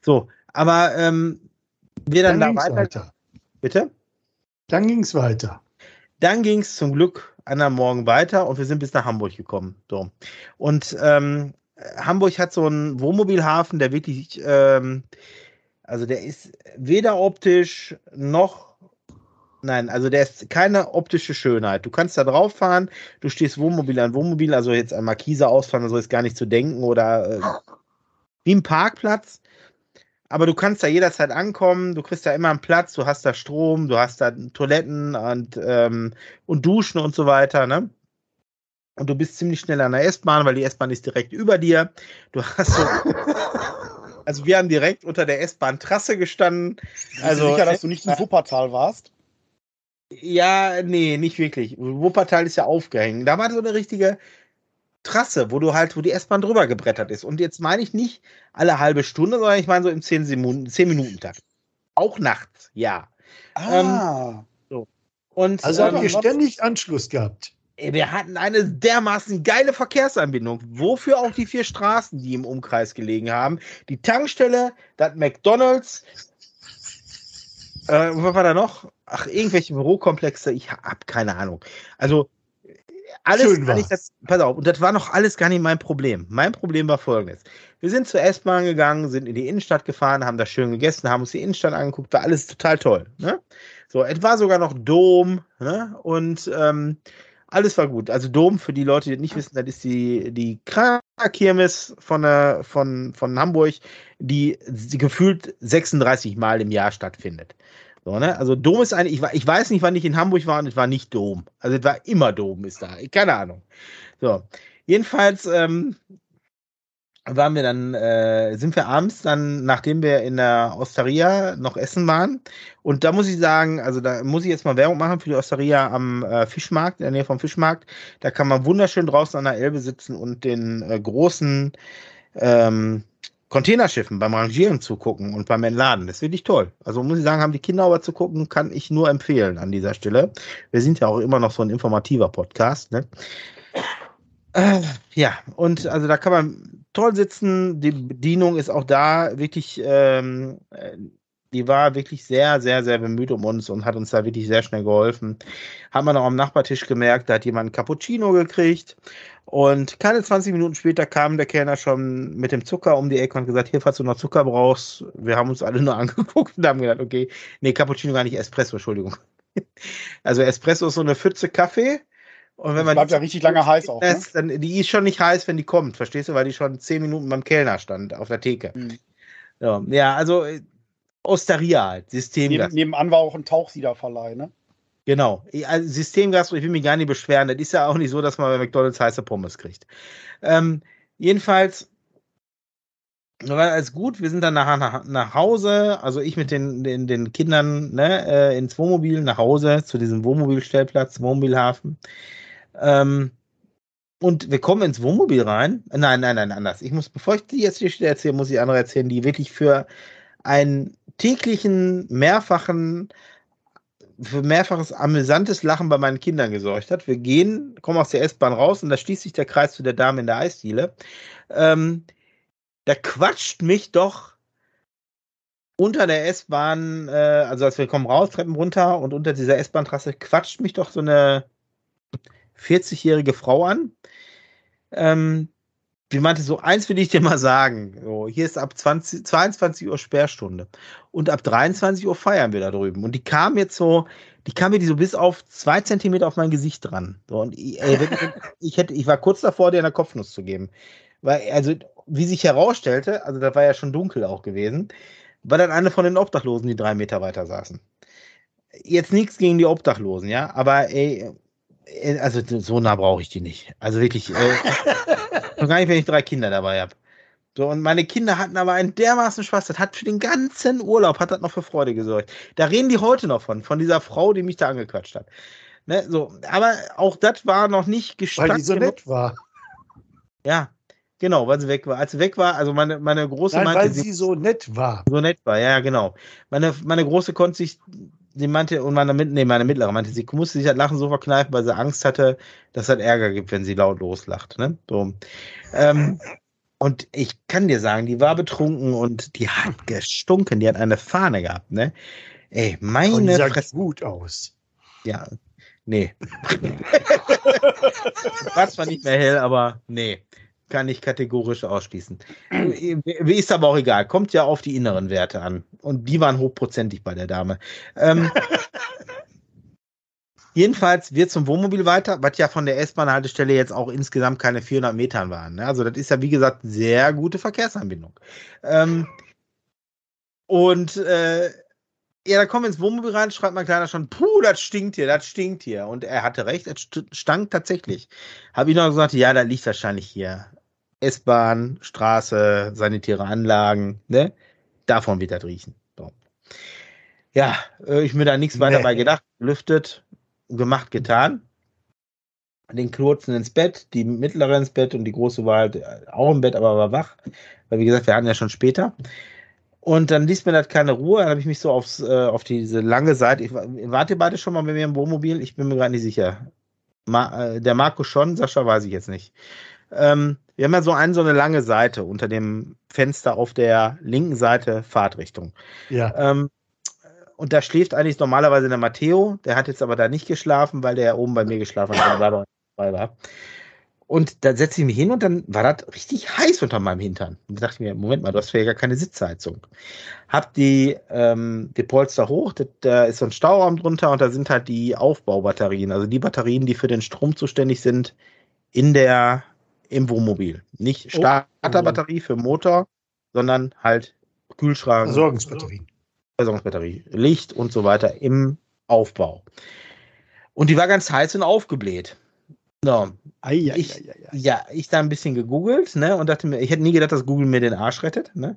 so aber ähm, wir dann, dann da weiter. weiter. Bitte? Dann ging es weiter. Dann ging es zum Glück an einem Morgen weiter und wir sind bis nach Hamburg gekommen. So. Und ähm, Hamburg hat so einen Wohnmobilhafen, der wirklich, ähm, also der ist weder optisch noch, nein, also der ist keine optische Schönheit. Du kannst da drauf fahren, du stehst Wohnmobil an Wohnmobil, also jetzt an Markise ausfahren, so ist gar nicht zu denken oder äh, wie ein Parkplatz. aber du kannst da jederzeit ankommen, du kriegst da immer einen Platz, du hast da Strom, du hast da Toiletten und, ähm, und Duschen und so weiter, ne? Und du bist ziemlich schnell an der S-Bahn, weil die S-Bahn ist direkt über dir. Du hast so. also wir haben direkt unter der S-Bahn-Trasse gestanden. Also sicher, dass du nicht in Wuppertal warst? Ja, nee, nicht wirklich. Wuppertal ist ja aufgehängt. Da war so eine richtige Trasse, wo du halt, wo die S-Bahn drüber gebrettert ist. Und jetzt meine ich nicht alle halbe Stunde, sondern ich meine so im 10 Minuten, 10 Minuten Takt. Auch nachts, ja. Ah. Ähm, so. Und, also ähm, habt ihr ständig Anschluss gehabt? Wir hatten eine dermaßen geile Verkehrsanbindung. Wofür auch die vier Straßen, die im Umkreis gelegen haben. Die Tankstelle, das McDonalds. Äh, was war da noch? Ach, irgendwelche Bürokomplexe. Ich habe keine Ahnung. Also, alles Schön nicht das, pass auf, und das war noch alles gar nicht mein Problem. Mein Problem war folgendes. Wir sind zur S-Bahn gegangen, sind in die Innenstadt gefahren, haben da schön gegessen, haben uns die Innenstadt angeguckt, war alles total toll. Ne? So, es war sogar noch Dom, ne? Und ähm, alles war gut. Also Dom, für die Leute, die nicht wissen, das ist die, die Kirmes von, äh, von, von Hamburg, die, die gefühlt 36 Mal im Jahr stattfindet. So, ne? Also Dom ist eigentlich, ich, ich weiß nicht, wann ich in Hamburg war und es war nicht Dom. Also es war immer Dom, ist da. Keine Ahnung. So. Jedenfalls ähm, waren wir dann, äh, sind wir abends dann, nachdem wir in der Osteria noch essen waren. Und da muss ich sagen, also da muss ich jetzt mal Werbung machen für die Osteria am äh, Fischmarkt, in der Nähe vom Fischmarkt. Da kann man wunderschön draußen an der Elbe sitzen und den äh, großen ähm, Containerschiffen beim Rangieren zugucken und beim Entladen. Das ist wirklich toll. Also muss ich sagen, haben die Kinder aber zu gucken, kann ich nur empfehlen an dieser Stelle. Wir sind ja auch immer noch so ein informativer Podcast. Ne? Äh, ja, und also da kann man toll sitzen. Die Bedienung ist auch da wirklich, ähm, äh, die war wirklich sehr, sehr, sehr bemüht um uns und hat uns da wirklich sehr schnell geholfen. Haben wir noch am Nachbartisch gemerkt, da hat jemand ein Cappuccino gekriegt. Und keine 20 Minuten später kam der Kellner schon mit dem Zucker um die Ecke und gesagt, hier, falls du noch Zucker brauchst, wir haben uns alle nur angeguckt und haben gedacht, okay, nee, Cappuccino gar nicht, Espresso, Entschuldigung. Also Espresso ist so eine Pfütze Kaffee und wenn das man bleibt ja richtig lange heiß auch. Ne? Dann, die ist schon nicht heiß, wenn die kommt, verstehst du, weil die schon zehn Minuten beim Kellner stand auf der Theke. Mhm. Ja, ja, also äh, Osteria halt, Systemgas. Neben, nebenan war auch ein Tauchsiederverleih, ne? Genau. Also Systemgastro, ich will mich gar nicht beschweren. Das ist ja auch nicht so, dass man bei McDonalds heiße Pommes kriegt. Ähm, jedenfalls war alles gut. Wir sind dann nach, nach, nach Hause, also ich mit den, den, den Kindern ne, äh, ins Wohnmobil nach Hause zu diesem Wohnmobilstellplatz, Wohnmobilhafen. Ähm, und wir kommen ins Wohnmobil rein. Nein, nein, nein, anders. Ich muss, bevor ich die jetzt hier erzähle, muss ich andere erzählen, die wirklich für einen täglichen, mehrfachen, für mehrfaches amüsantes Lachen bei meinen Kindern gesorgt hat. Wir gehen, kommen aus der S-Bahn raus und da schließt sich der Kreis zu der Dame in der Eisdiele. Ähm, da quatscht mich doch unter der S-Bahn, äh, also als wir kommen raus, Treppen runter und unter dieser S-Bahn-Trasse quatscht mich doch so eine 40-jährige Frau an. Ähm, die meinte so, eins will ich dir mal sagen. So, hier ist ab 20, 22 Uhr Sperrstunde. Und ab 23 Uhr feiern wir da drüben. Und die kam jetzt so, die kam mir die so bis auf zwei Zentimeter auf mein Gesicht dran. So, und ich, ey, ich, hätte, ich war kurz davor, dir eine Kopfnuss zu geben. Weil, also, wie sich herausstellte, also da war ja schon dunkel auch gewesen, war dann eine von den Obdachlosen, die drei Meter weiter saßen. Jetzt nichts gegen die Obdachlosen, ja, aber ey, also so nah brauche ich die nicht. Also wirklich, äh, gar nicht, wenn ich drei Kinder dabei habe. So, und meine Kinder hatten aber einen dermaßen Spaß. Das hat für den ganzen Urlaub, hat das noch für Freude gesorgt. Da reden die heute noch von, von dieser Frau, die mich da angequatscht hat. Ne, so, aber auch das war noch nicht gestattet. Weil die so nett war. Ja, genau, weil sie weg war. Als sie weg war, also meine, meine große Nein, meinte, weil sie, sie so nett war. So nett war, ja, genau. Meine, meine große konnte sich sie meinte, und meine, nee, meine mittlere meinte, sie musste sich das Lachen so verkneifen, weil sie Angst hatte, dass es Ärger gibt, wenn sie laut loslacht. Ne? So. Ähm, und ich kann dir sagen, die war betrunken und die hat gestunken, die hat eine Fahne gehabt, ne? Ey, meine und die sah Fresse. gut aus. Ja, nee. war zwar nicht mehr hell, aber nee kann ich kategorisch ausschließen. Ist aber auch egal. Kommt ja auf die inneren Werte an. Und die waren hochprozentig bei der Dame. Ähm, jedenfalls wir zum Wohnmobil weiter, was ja von der S-Bahn-Haltestelle jetzt auch insgesamt keine 400 Metern waren. Ne? Also das ist ja, wie gesagt, sehr gute Verkehrsanbindung. Ähm, Und äh, ja, dann kommen wir ins Wohnmobil rein, schreibt mein Kleiner schon, puh, das stinkt hier, das stinkt hier. Und er hatte recht, es stank tatsächlich. Habe ich noch gesagt, ja, da liegt wahrscheinlich hier S-Bahn, Straße, sanitäre Anlagen, ne? Davon wird das riechen. So. Ja, äh, ich mir da nichts weiter nee. bei gedacht, lüftet, gemacht, getan. Den Kurzen ins Bett, die mittlere ins Bett und die große war halt auch im Bett, aber war wach. Weil, wie gesagt, wir hatten ja schon später. Und dann ließ mir das keine Ruhe. Dann habe ich mich so aufs, äh, auf diese lange Seite. Ich, wart ihr beide schon mal bei mir im Wohnmobil? Ich bin mir gerade nicht sicher. Ma, äh, der Marco schon, Sascha weiß ich jetzt nicht. Ähm, wir haben ja so eine, so eine lange Seite unter dem Fenster auf der linken Seite Fahrtrichtung. Ja. Ähm, und da schläft eigentlich normalerweise der Matteo. Der hat jetzt aber da nicht geschlafen, weil der oben bei mir geschlafen hat, dabei war. Und da setze ich mich hin und dann war das richtig heiß unter meinem Hintern. Und da dachte ich mir, Moment mal, du hast ja gar keine Sitzheizung. Hab die, ähm, die Polster hoch, da, da ist so ein Stauraum drunter und da sind halt die Aufbaubatterien, also die Batterien, die für den Strom zuständig sind in der, im Wohnmobil. Nicht oh. Starterbatterie für Motor, sondern halt Kühlschrank. Versorgungsbatterien. Versorgungsbatterie, Licht und so weiter im Aufbau. Und die war ganz heiß und aufgebläht. So. Ei, ei, ich, ei, ja, ich da ein bisschen gegoogelt, ne, und dachte mir, ich hätte nie gedacht, dass Google mir den Arsch rettet, ne,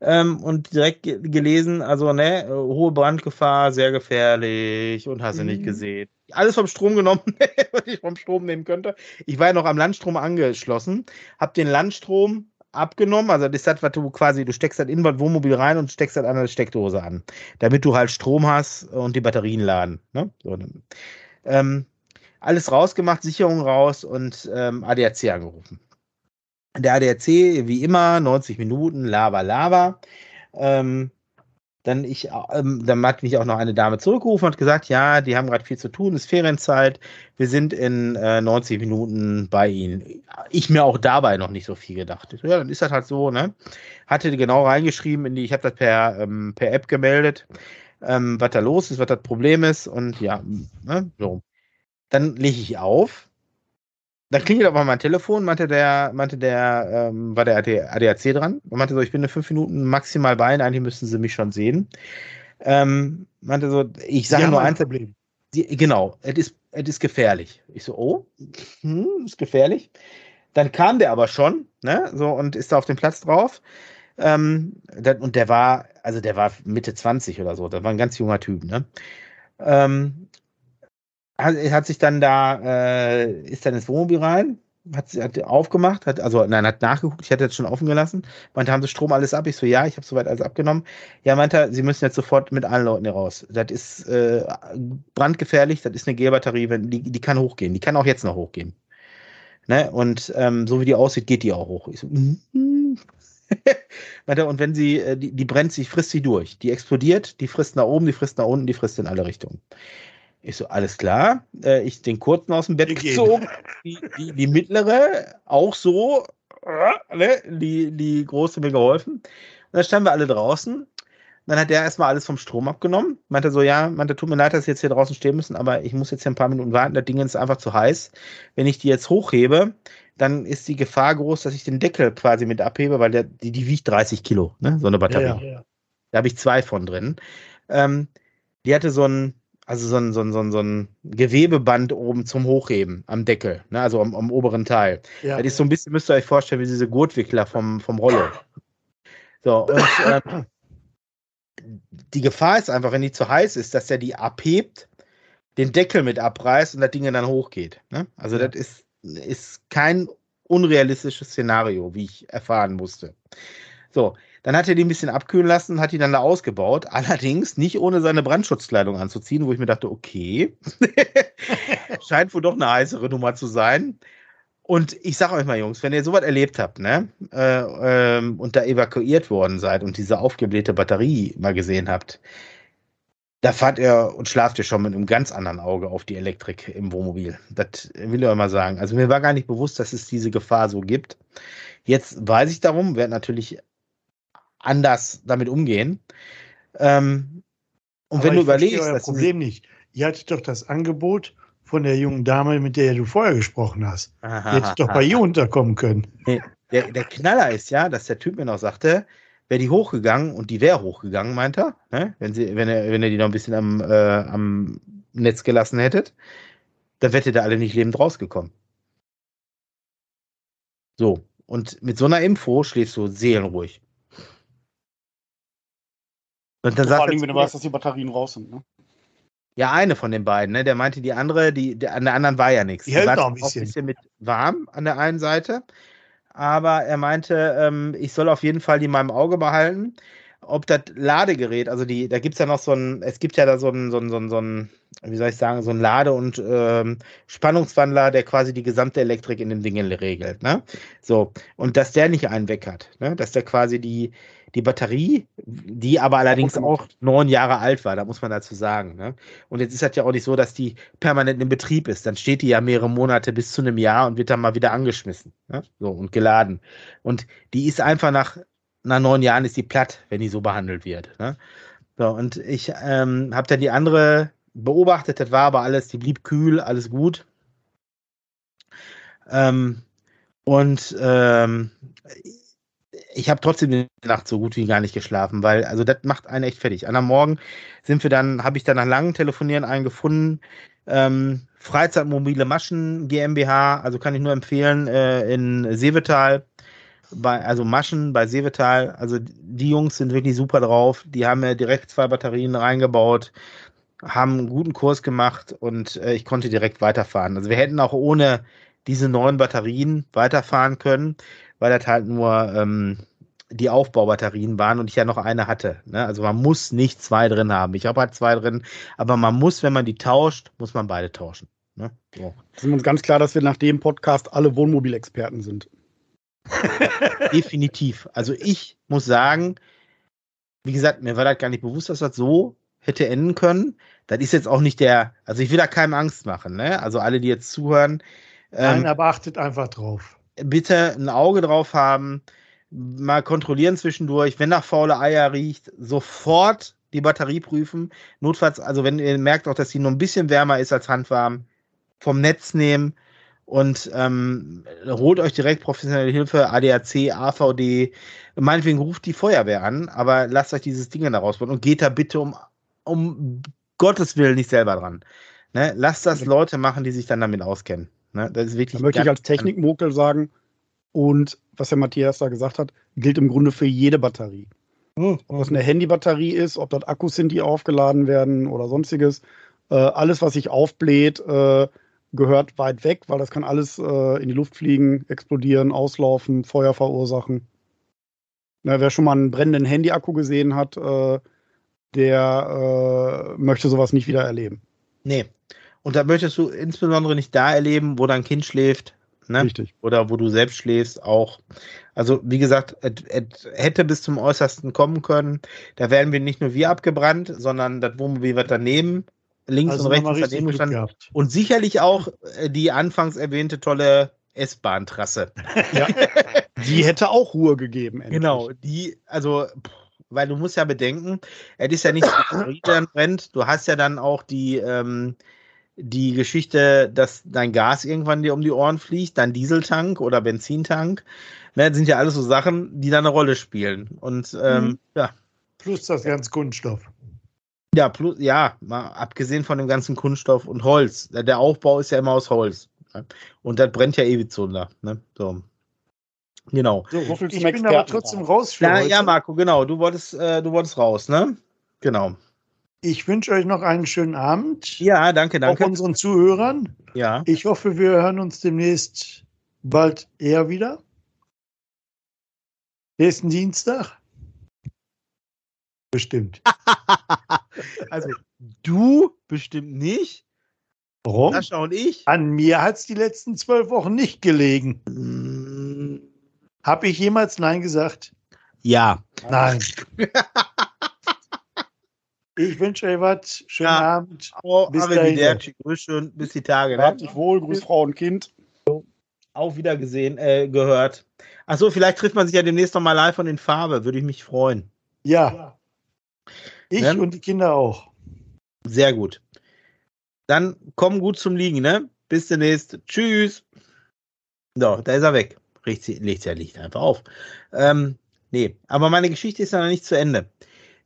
ähm, und direkt gelesen, also, ne, hohe Brandgefahr, sehr gefährlich und hast du mhm. nicht gesehen. Alles vom Strom genommen, was ich vom Strom nehmen könnte. Ich war ja noch am Landstrom angeschlossen, hab den Landstrom abgenommen, also das das, was du quasi, du steckst das in das Wohnmobil rein und steckst das an der Steckdose an, damit du halt Strom hast und die Batterien laden, ne, so, ähm, alles rausgemacht, Sicherung raus und ähm, ADAC angerufen. Der ADAC, wie immer, 90 Minuten, Lava, Lava. Ähm, dann, ich, ähm, dann hat mich auch noch eine Dame zurückgerufen und gesagt, ja, die haben gerade viel zu tun, ist Ferienzeit, wir sind in äh, 90 Minuten bei Ihnen. Ich mir auch dabei noch nicht so viel gedacht. Ja, dann ist das halt so, ne? Hatte genau reingeschrieben, in die, ich habe das per, ähm, per App gemeldet, ähm, was da los ist, was das Problem ist und ja, ne, so. Dann lege ich auf. Dann klingelt aber mein Telefon, meinte der, meinte der, ähm, war der ADAC dran und meinte so, ich bin in fünf Minuten maximal bei Ihnen, eigentlich müssten Sie mich schon sehen. Ähm, meinte so, ich sage nur ein Problem. Die, genau, es ist, es ist gefährlich. Ich so, oh, hm, ist gefährlich. Dann kam der aber schon, ne, so und ist da auf dem Platz drauf. Ähm, und der war, also der war Mitte 20 oder so, das war ein ganz junger Typ, ne. Ähm, hat, hat sich dann da, äh, ist dann ins Wohnmobil rein, hat, hat aufgemacht, hat, also nein, hat nachgeguckt, ich hatte jetzt schon offen gelassen, meinte, haben sie Strom alles ab? Ich so, ja, ich habe soweit alles abgenommen. Ja, meinte, sie müssen jetzt sofort mit allen Leuten hier raus. Das ist äh, brandgefährlich, das ist eine G-Batterie, die, die kann hochgehen, die kann auch jetzt noch hochgehen. Ne? Und ähm, so wie die aussieht, geht die auch hoch. Ich so, mm -hmm. und wenn sie, äh, die, die brennt sich, frisst sie durch. Die explodiert, die frisst nach oben, die frisst nach unten, die frisst in alle Richtungen. Ich so, alles klar. Äh, ich den kurzen aus dem Bett gezogen, die, die, die, mittlere auch so, äh, ne? die, die große mir geholfen. Und dann standen wir alle draußen. Dann hat der erstmal alles vom Strom abgenommen. Meinte so, ja, meinte, tut mir leid, dass Sie jetzt hier draußen stehen müssen, aber ich muss jetzt hier ein paar Minuten warten. Das Ding ist einfach zu heiß. Wenn ich die jetzt hochhebe, dann ist die Gefahr groß, dass ich den Deckel quasi mit abhebe, weil der, die, die wiegt 30 Kilo, ne? so eine Batterie. Ja, ja. Da habe ich zwei von drin. Ähm, die hatte so ein, also so ein, so ein, so ein, so ein Gewebeband oben zum Hochheben am Deckel, ne? also am, am oberen Teil. Ja. Das ist so ein bisschen, müsst ihr euch vorstellen, wie diese Gurtwickler vom, vom Rollo. So, und äh, die Gefahr ist einfach, wenn die zu heiß ist, dass er die abhebt, den Deckel mit abreißt und das Ding dann hochgeht. Ne? Also ja. das ist, ist kein unrealistisches Szenario, wie ich erfahren musste. So, dann hat er die ein bisschen abkühlen lassen, hat die dann da ausgebaut. Allerdings nicht ohne seine Brandschutzkleidung anzuziehen, wo ich mir dachte, okay, scheint wohl doch eine heißere Nummer zu sein. Und ich sag euch mal, Jungs, wenn ihr sowas erlebt habt, ne, äh, ähm, und da evakuiert worden seid und diese aufgeblähte Batterie mal gesehen habt, da fahrt ihr und schlaft ihr schon mit einem ganz anderen Auge auf die Elektrik im Wohnmobil. Das will ich euch mal sagen. Also mir war gar nicht bewusst, dass es diese Gefahr so gibt. Jetzt weiß ich darum, werde natürlich anders damit umgehen. Ähm, und Aber wenn du überlegst. Das Problem nicht. Ihr hattet doch das Angebot von der jungen Dame, mit der du vorher gesprochen hast. Aha, doch bei ihr unterkommen können. Der, der Knaller ist ja, dass der Typ mir noch sagte, wäre die hochgegangen und die wäre hochgegangen, meint er, ne? wenn, sie, wenn, er, wenn er die noch ein bisschen am, äh, am Netz gelassen hättet, dann wärt ihr da alle nicht lebend rausgekommen. So, und mit so einer Info schläfst du seelenruhig. Und dann Vor allem, wenn du weißt, dass die Batterien raus sind, ne? Ja, eine von den beiden, ne? Der meinte, die andere, die, der, an der anderen war ja nichts. Die, die hält noch ein bisschen. ein bisschen mit warm an der einen Seite. Aber er meinte, ähm, ich soll auf jeden Fall die in meinem Auge behalten. Ob das Ladegerät, also die, da gibt es ja noch so ein, es gibt ja da so ein, so ein, so ein, so ein wie soll ich sagen, so ein Lade- und ähm, Spannungswandler, der quasi die gesamte Elektrik in den Dingen regelt. Ne? So, und dass der nicht einen weg hat, ne? dass der quasi die, die Batterie, die aber allerdings auch neun Jahre alt war, da muss man dazu sagen. Ne? Und jetzt ist das ja auch nicht so, dass die permanent in Betrieb ist. Dann steht die ja mehrere Monate bis zu einem Jahr und wird dann mal wieder angeschmissen ne? so, und geladen. Und die ist einfach nach, nach neun Jahren ist die platt, wenn die so behandelt wird. Ne? So, und ich ähm, habe dann die andere beobachtet, das war aber alles, die blieb kühl, alles gut. Ähm, und ähm, ich habe trotzdem die Nacht so gut wie gar nicht geschlafen, weil also das macht einen echt fertig. An am Morgen sind wir dann, habe ich dann nach langem Telefonieren einen gefunden. Ähm, Freizeitmobile Maschen GmbH, also kann ich nur empfehlen, äh, in Seevetal, bei, also Maschen bei Seevetal, also die Jungs sind wirklich super drauf. Die haben mir direkt zwei Batterien reingebaut, haben einen guten Kurs gemacht und äh, ich konnte direkt weiterfahren. Also wir hätten auch ohne diese neuen Batterien weiterfahren können weil das halt nur ähm, die Aufbaubatterien waren und ich ja noch eine hatte. Ne? Also man muss nicht zwei drin haben. Ich habe halt zwei drin, aber man muss, wenn man die tauscht, muss man beide tauschen. Ne? So. Sind uns ganz klar, dass wir nach dem Podcast alle Wohnmobilexperten sind. Definitiv. Also ich muss sagen, wie gesagt, mir war das gar nicht bewusst, dass das so hätte enden können. Das ist jetzt auch nicht der, also ich will da keinem Angst machen, ne? Also alle, die jetzt zuhören. Ähm, Nein, aber achtet einfach drauf bitte ein Auge drauf haben, mal kontrollieren zwischendurch, wenn nach faule Eier riecht, sofort die Batterie prüfen. Notfalls, also wenn ihr merkt auch, dass sie nur ein bisschen wärmer ist als handwarm, vom Netz nehmen und ähm, holt euch direkt professionelle Hilfe, ADAC, AVD, meinetwegen ruft die Feuerwehr an, aber lasst euch dieses Ding da rausbauen und geht da bitte um, um Gottes Willen nicht selber dran. Ne? Lasst das Leute machen, die sich dann damit auskennen. Ne? Das ist wirklich da möchte ich als Technikmokel sagen, und was der Matthias da gesagt hat, gilt im Grunde für jede Batterie. Hm. Ob das eine Handybatterie ist, ob das Akkus sind, die aufgeladen werden oder sonstiges. Äh, alles, was sich aufbläht, äh, gehört weit weg, weil das kann alles äh, in die Luft fliegen, explodieren, auslaufen, Feuer verursachen. Na, wer schon mal einen brennenden Handy-Akku gesehen hat, äh, der äh, möchte sowas nicht wieder erleben. Nee, und da möchtest du insbesondere nicht da erleben, wo dein Kind schläft. Ne? Richtig. Oder wo du selbst schläfst auch. Also, wie gesagt, es, es hätte bis zum Äußersten kommen können. Da werden wir nicht nur wir abgebrannt, sondern das Wohnmobil wird daneben, links also und rechts daneben gestanden. Und sicherlich auch äh, die anfangs erwähnte tolle S-Bahn-Trasse. Ja. die hätte auch Ruhe gegeben. Endlich. Genau, die, also, weil du musst ja bedenken, es ist ja nicht so, dass brennt. Du hast ja dann auch die, ähm, die Geschichte, dass dein Gas irgendwann dir um die Ohren fliegt, dein Dieseltank oder Benzintank, ne, das sind ja alles so Sachen, die da eine Rolle spielen. Und ähm, mhm. ja. Plus das ganze Kunststoff. Ja, plus, ja, mal abgesehen von dem ganzen Kunststoff und Holz. Der Aufbau ist ja immer aus Holz. Ne? Und das brennt ja ewig zunder. Ne? So. Genau. So, ich bin Experten aber trotzdem raus für ja, heute. ja, Marco, genau. Du wolltest, äh, du wolltest raus, ne? Genau. Ich wünsche euch noch einen schönen Abend. Ja, danke, danke. Auch unseren Zuhörern. Ja. Ich hoffe, wir hören uns demnächst bald eher wieder. Nächsten Dienstag. Bestimmt. also, du bestimmt nicht. Warum? Sascha und ich. An mir hat es die letzten zwölf Wochen nicht gelegen. Mm. Habe ich jemals Nein gesagt? Ja. Nein. Ich wünsche euch was. Schönen ja. Abend. Oh, bis dahin. Grüß schön. Bis die Tage. Ne? dich wohl. Grüß Frau und Kind. Auch wieder gesehen, äh, gehört. Achso, vielleicht trifft man sich ja demnächst noch mal live von den Farbe. Würde ich mich freuen. Ja. Ich ne? und die Kinder auch. Sehr gut. Dann komm gut zum Liegen, ne? Bis demnächst. Tschüss. So, da ist er weg. Legt ja Licht einfach auf. Ähm, Nee, aber meine Geschichte ist ja noch nicht zu Ende.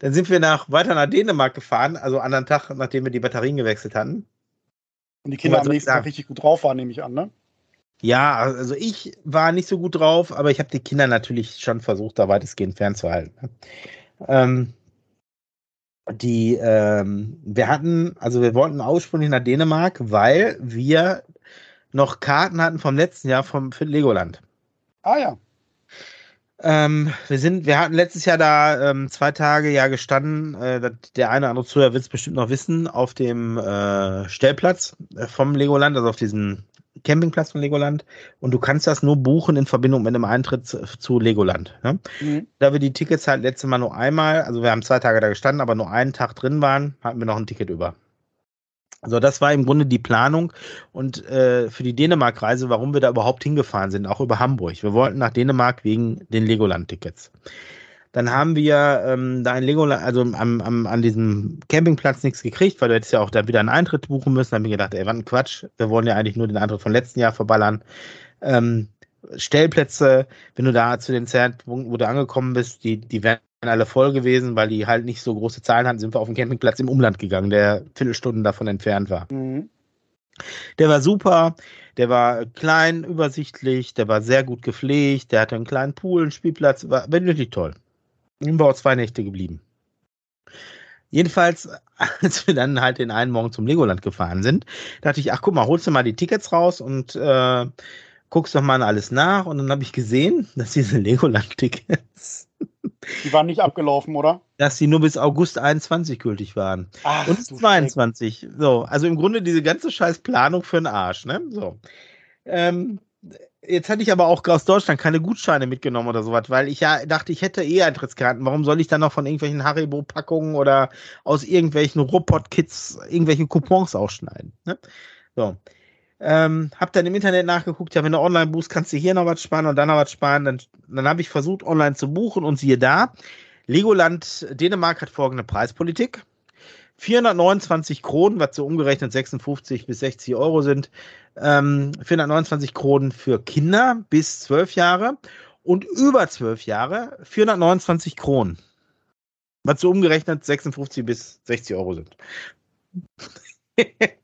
Dann sind wir nach, weiter nach Dänemark gefahren, also anderen Tag, nachdem wir die Batterien gewechselt hatten. Und die Kinder am nächsten Tag richtig gut drauf waren, nehme ich an, ne? Ja, also ich war nicht so gut drauf, aber ich habe die Kinder natürlich schon versucht, da weitestgehend fernzuhalten. Ähm, die, ähm, wir hatten, also wir wollten ursprünglich nach Dänemark, weil wir noch Karten hatten vom letzten Jahr vom Legoland. Ah ja. Ähm, wir sind, wir hatten letztes Jahr da ähm, zwei Tage ja gestanden. Äh, der eine oder andere Zuhörer wird es bestimmt noch wissen, auf dem äh, Stellplatz äh, vom Legoland, also auf diesem Campingplatz von Legoland. Und du kannst das nur buchen in Verbindung mit einem Eintritt zu, zu Legoland. Ne? Mhm. Da wir die Tickets halt letztes Mal nur einmal, also wir haben zwei Tage da gestanden, aber nur einen Tag drin waren, hatten wir noch ein Ticket über. So, das war im Grunde die Planung und äh, für die Dänemark-Reise, warum wir da überhaupt hingefahren sind, auch über Hamburg. Wir wollten nach Dänemark wegen den Legoland-Tickets. Dann haben wir ähm, da in Legoland, also am, am, an diesem Campingplatz nichts gekriegt, weil du hättest ja auch da wieder einen Eintritt buchen müssen. Dann habe ich gedacht, ey, was ein Quatsch. Wir wollen ja eigentlich nur den Eintritt von letzten Jahr verballern. Ähm, Stellplätze, wenn du da zu den Zeitpunkten, wo du angekommen bist, die, die wären alle voll gewesen, weil die halt nicht so große Zahlen hatten, sind wir auf den Campingplatz im Umland gegangen, der Viertelstunden davon entfernt war. Mhm. Der war super, der war klein, übersichtlich, der war sehr gut gepflegt, der hatte einen kleinen Pool, einen Spielplatz, war, war wirklich toll. Sind wir auch zwei Nächte geblieben. Jedenfalls, als wir dann halt den einen Morgen zum Legoland gefahren sind, dachte ich, ach guck mal, holst du mal die Tickets raus und äh, guckst doch mal alles nach. Und dann habe ich gesehen, dass diese Legoland-Tickets, Die waren nicht abgelaufen, oder? dass die nur bis August 21 gültig waren. Ach, Und du 22. So, also im Grunde diese ganze scheiß Planung für den Arsch, ne? So. Ähm, jetzt hatte ich aber auch aus Deutschland keine Gutscheine mitgenommen oder sowas, weil ich ja dachte, ich hätte eh Eintrittskarten. Warum soll ich dann noch von irgendwelchen Haribo-Packungen oder aus irgendwelchen Robot-Kits irgendwelche Coupons ausschneiden? Ne? So. Ähm, hab dann im Internet nachgeguckt, ja, wenn du online buchst, kannst du hier noch was sparen und dann noch was sparen. Dann, dann habe ich versucht, online zu buchen und siehe da, Legoland Dänemark hat folgende Preispolitik. 429 Kronen, was so umgerechnet 56 bis 60 Euro sind. Ähm, 429 Kronen für Kinder bis 12 Jahre und über 12 Jahre 429 Kronen. Was so umgerechnet 56 bis 60 Euro sind.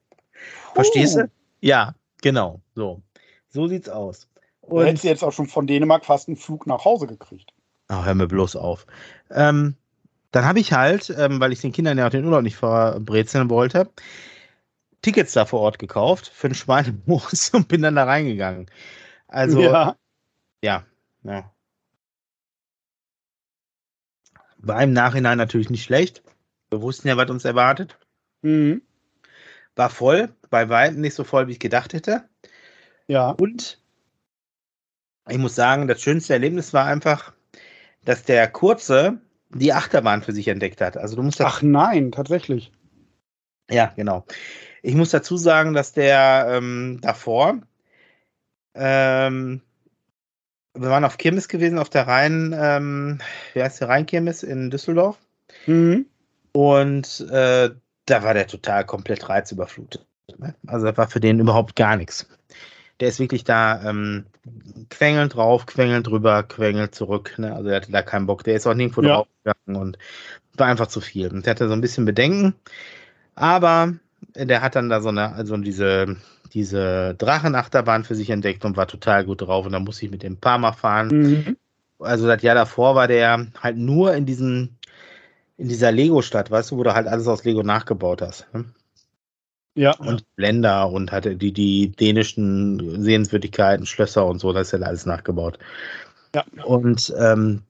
Verstehst du? Ja, genau. So. So sieht's aus. Du hättest jetzt auch schon von Dänemark fast einen Flug nach Hause gekriegt. Ach, hör mir bloß auf. Ähm, dann habe ich halt, ähm, weil ich den Kindern ja auch den Urlaub nicht verbrezeln wollte, Tickets da vor Ort gekauft für den Schweinemoos und bin dann da reingegangen. Also, ja, ja. ja. War im Nachhinein natürlich nicht schlecht. Wir wussten ja, was uns erwartet. Mhm. War voll, bei weitem nicht so voll, wie ich gedacht hätte. Ja. Und ich muss sagen, das schönste Erlebnis war einfach, dass der Kurze die Achterbahn für sich entdeckt hat. Also du musst Ach nein, tatsächlich. ja, genau. Ich muss dazu sagen, dass der ähm, davor, ähm, wir waren auf Kirmes gewesen, auf der Rhein, ähm, wie heißt der Rheinkirmes in Düsseldorf. Mhm. Und äh, da war der total komplett reizüberflutet. Ne? Also das war für den überhaupt gar nichts. Der ist wirklich da ähm, quengelnd drauf, quengelnd drüber, quengelt zurück. Ne? Also er hatte da keinen Bock. Der ist auch nirgendwo Ja. drauf gegangen und war einfach zu viel. Und der hatte so ein bisschen Bedenken. Aber der hat dann da so eine, also diese, diese Drachenachterbahn für sich entdeckt und war total gut drauf. Und da musste ich mit dem Mal fahren Mhm. also das Jahr davor war der halt nur in diesem, in dieser Lego-Stadt, weißt du, wo du halt alles aus Lego nachgebaut hast. Ne? Ja. Und Länder und hatte die, die dänischen Sehenswürdigkeiten, Schlösser und so, das ist ja alles nachgebaut. Ja. Und ähm,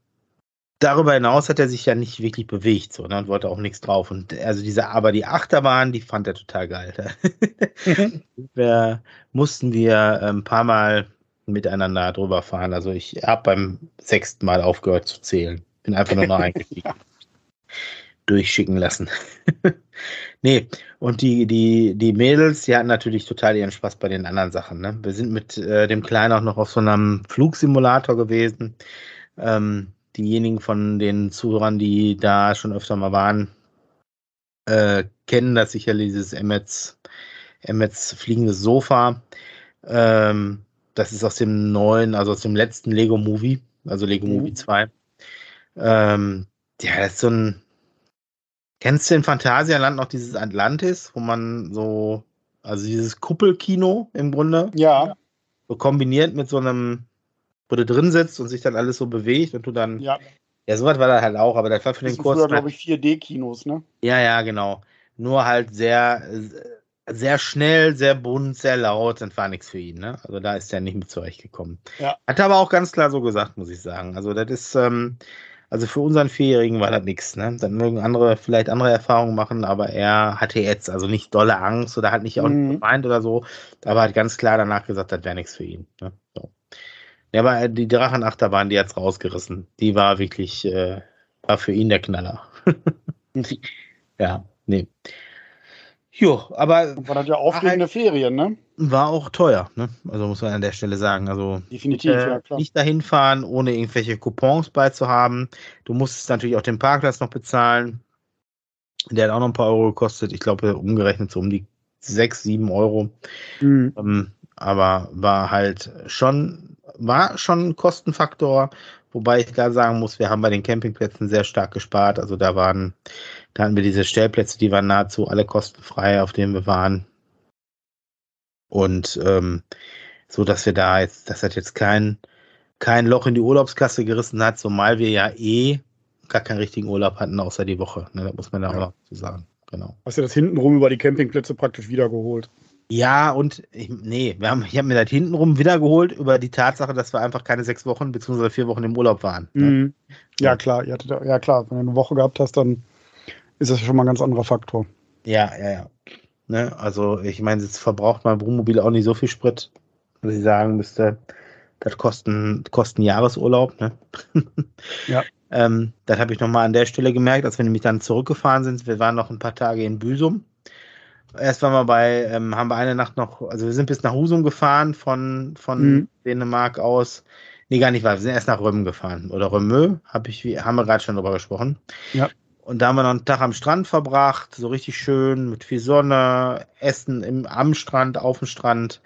darüber hinaus hat er sich ja nicht wirklich bewegt, so, ne, und wollte auch nichts drauf. Und also diese, aber die Achterbahn, die fand er total geil. wir mussten wir ein paar Mal miteinander drüber fahren. Also ich habe beim sechsten Mal aufgehört zu zählen. Bin einfach nur noch eingestiegen. Durchschicken lassen. nee, und die, die, die Mädels, die hatten natürlich total ihren Spaß bei den anderen Sachen. Ne? Wir sind mit äh, dem Kleinen auch noch auf so einem Flugsimulator gewesen. Ähm, diejenigen von den Zuhörern, die da schon öfter mal waren, äh, kennen das sicherlich, dieses Emmets, Emmets fliegendes Sofa. Ähm, das ist aus dem neuen, also aus dem letzten Lego Movie, also Lego Mhm. Movie 2. Ähm, ja, das ist so ein. Kennst du in Phantasialand noch dieses Atlantis, wo man so, also dieses Kuppelkino im Grunde? Ja. So kombiniert mit so einem, wo du drin sitzt und sich dann alles so bewegt und du dann. Ja. Ja, sowas war da halt auch, aber das war für Das den Kurs. früher, glaube ich, 4D-Kinos, ne? Ja, ja, genau. Nur halt sehr, sehr schnell, sehr bunt, sehr laut, das war nichts für ihn, ne? Also da ist er nicht mit zurechtgekommen. Ja. Hat er aber auch ganz klar so gesagt, muss ich sagen. Also das ist, ähm, also für unseren Vierjährigen war das nichts, ne? Dann mögen andere vielleicht andere Erfahrungen machen, aber er hatte jetzt also nicht dolle Angst oder hat nicht auch Mhm. nicht gemeint oder so, aber hat ganz klar danach gesagt, das wäre nichts für ihn. Ne? So. Ja, aber die Drachenachterbahn, die hat's rausgerissen. Die war wirklich, äh, war für ihn der Knaller. ja, nee. Jo, aber Und war das ja aufregende Ferien, ne? war auch teuer, ne? Also muss man an der Stelle sagen. Also Definitiv, äh, ja klar. nicht dahin fahren, ohne irgendwelche Coupons beizuhaben. Du musstest natürlich auch den Parkplatz noch bezahlen. Der hat auch noch ein paar Euro gekostet. Ich glaube, umgerechnet so um die 6, 7 Euro. Mhm. Ähm, aber war halt schon, war schon ein Kostenfaktor. Wobei ich da sagen muss, wir haben bei den Campingplätzen sehr stark gespart. Also da waren, da hatten wir diese Stellplätze, die waren nahezu alle kostenfrei, auf denen wir waren. Und ähm, so, dass wir da jetzt, das hat jetzt kein, kein Loch in die Urlaubskasse gerissen hat, zumal wir ja eh gar keinen richtigen Urlaub hatten, außer die Woche. Ne, da muss man da Ja. auch noch zu sagen. Genau. Hast du das hintenrum über die Campingplätze praktisch wiedergeholt? Ja, und ich, nee, wir haben, ich habe mir das hintenrum wiedergeholt über die Tatsache, dass wir einfach keine sechs Wochen beziehungsweise vier Wochen im Urlaub waren. Ne? Mhm. Ja, klar. Hattet, ja, klar. Wenn du eine Woche gehabt hast, dann ist das schon mal ein ganz anderer Faktor. Ja, ja, ja. Ne? Also ich meine, jetzt verbraucht mein Wohnmobil auch nicht so viel Sprit, dass ich sagen müsste, das kosten, kosten Jahresurlaub. Ne? Ja. ähm, das habe ich nochmal an der Stelle gemerkt, als wir nämlich dann zurückgefahren sind. Wir waren noch ein paar Tage in Büsum. Erst waren wir bei, ähm, haben wir eine Nacht noch, also wir sind bis nach Husum gefahren von, von Mhm. Dänemark aus. Nee, gar nicht wahr. Wir sind erst nach Römen gefahren. Oder Römö, hab ich, haben wir gerade schon drüber gesprochen. Ja. Und da haben wir noch einen Tag am Strand verbracht, so richtig schön, mit viel Sonne, Essen im, am Strand, auf dem Strand.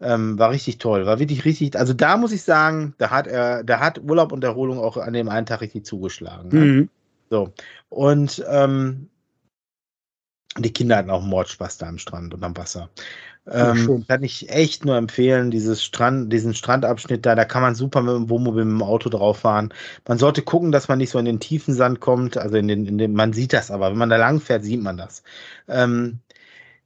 Ähm, war richtig toll, war wirklich richtig. Also da muss ich sagen, da hat er, da hat Urlaub und Erholung auch an dem einen Tag richtig zugeschlagen. ne? Mhm. So. Und ähm, die Kinder hatten auch Mordspaß da am Strand und am Wasser. Ja, Ähm, kann ich echt nur empfehlen, dieses Strand, diesen Strandabschnitt da, da kann man super mit dem Wohnmobil, mit dem Auto drauf fahren. Man sollte gucken, dass man nicht so in den tiefen Sand kommt, also in den, in den, man sieht das aber, wenn man da lang fährt, sieht man das. Ähm,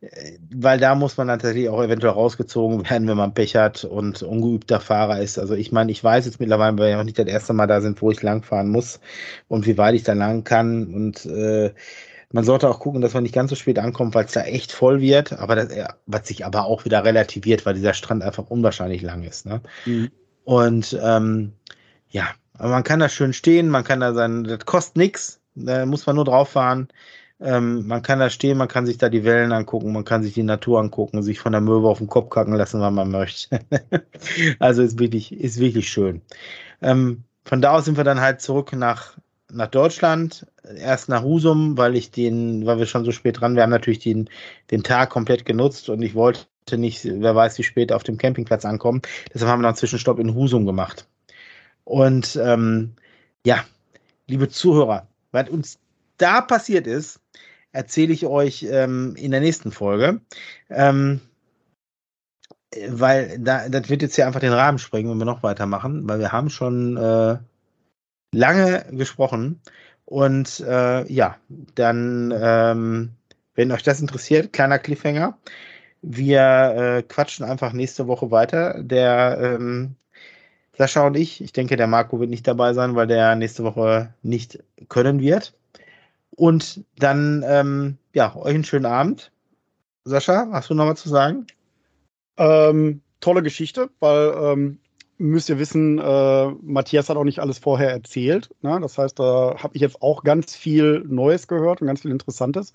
äh, weil da muss man dann tatsächlich auch eventuell rausgezogen werden, wenn man Pech hat und ungeübter Fahrer ist. Also ich meine, ich weiß jetzt mittlerweile, weil wir auch nicht das erste Mal da sind, wo ich langfahren muss und wie weit ich da lang kann. Und äh, man sollte auch gucken, dass man nicht ganz so spät ankommt, weil es da echt voll wird, aber das, ja, was sich aber auch wieder relativiert, weil dieser Strand einfach unwahrscheinlich lang ist. Ne? Mhm. Und ähm, ja, aber man kann da schön stehen, man kann da sein, das kostet nichts, da muss man nur drauf fahren. Ähm, man kann da stehen, man kann sich da die Wellen angucken, man kann sich die Natur angucken, sich von der Möwe auf den Kopf kacken lassen, wann man möchte. also ist wirklich, ist wirklich schön. Ähm, von da aus sind wir dann halt zurück nach, nach Deutschland, erst nach Husum, weil ich den, weil wir schon so spät dran, wir haben natürlich den, den Tag komplett genutzt und ich wollte nicht, wer weiß, wie spät auf dem Campingplatz ankommen. Deshalb haben wir noch einen Zwischenstopp in Husum gemacht. Und ähm, ja, liebe Zuhörer, was uns da passiert ist, erzähle ich euch ähm, in der nächsten Folge. Ähm, äh, weil da, das wird jetzt hier einfach den Rahmen sprengen, wenn wir noch weitermachen, weil wir haben schon äh, lange gesprochen. Und äh, ja, dann, ähm, wenn euch das interessiert, kleiner Cliffhanger. Wir äh, quatschen einfach nächste Woche weiter. Der ähm, Sascha und ich, ich denke, der Marco wird nicht dabei sein, weil der nächste Woche nicht können wird. Und dann, ähm, ja, euch einen schönen Abend. Sascha, hast du noch was zu sagen? Ähm, tolle Geschichte, weil ähm, müsst ihr wissen, äh, Matthias hat auch nicht alles vorher erzählt. Ne? Das heißt, da habe ich jetzt auch ganz viel Neues gehört und ganz viel Interessantes.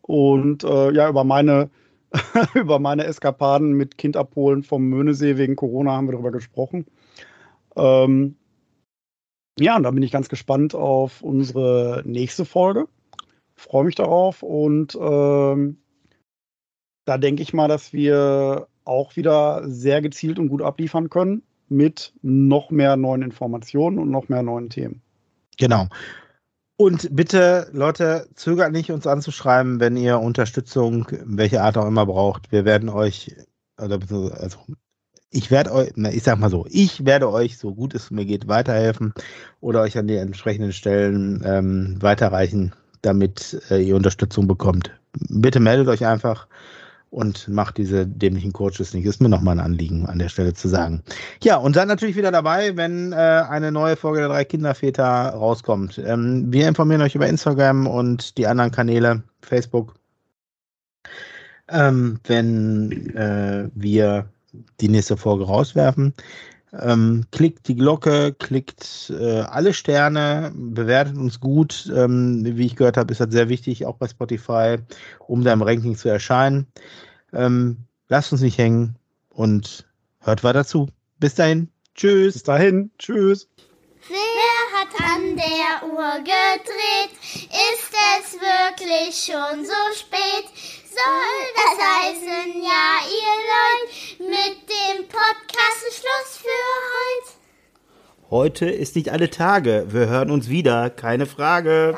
Und äh, ja, über meine, über meine Eskapaden mit Kind abholen vom Möhnesee wegen Corona haben wir darüber gesprochen. Ähm, ja, und da bin ich ganz gespannt auf unsere nächste Folge. Freue mich darauf und ähm, da denke ich mal, dass wir auch wieder sehr gezielt und gut abliefern können mit noch mehr neuen Informationen und noch mehr neuen Themen. Genau. Und bitte, Leute, zögert nicht, uns anzuschreiben, wenn ihr Unterstützung, welche Art auch immer braucht. Wir werden euch, also ich werde euch, ich sag mal so, ich werde euch, so gut es mir geht, weiterhelfen oder euch an die entsprechenden Stellen ähm, weiterreichen, damit äh, ihr Unterstützung bekommt. Bitte meldet euch einfach und macht diese dämlichen Coaches nicht. Ist mir nochmal ein Anliegen an der Stelle zu sagen. Ja, und dann natürlich wieder dabei, wenn äh, eine neue Folge der drei Kinderväter rauskommt. Ähm, wir informieren euch über Instagram und die anderen Kanäle, Facebook. Ähm, wenn äh, wir die nächste Folge rauswerfen. Ähm, klickt die Glocke, klickt äh, alle Sterne, bewertet uns gut. Ähm, wie ich gehört habe, ist das sehr wichtig, auch bei Spotify, um da im Ranking zu erscheinen. Ähm, lasst uns nicht hängen und hört weiter zu. Bis dahin. Tschüss. Bis dahin. Tschüss. Wer hat an der Uhr gedreht? Ist es wirklich schon so spät? Soll das heißen, ja, ihr Leute, mit dem Podcast ist Schluss für heute? Heute ist nicht alle Tage. Wir hören uns wieder, keine Frage.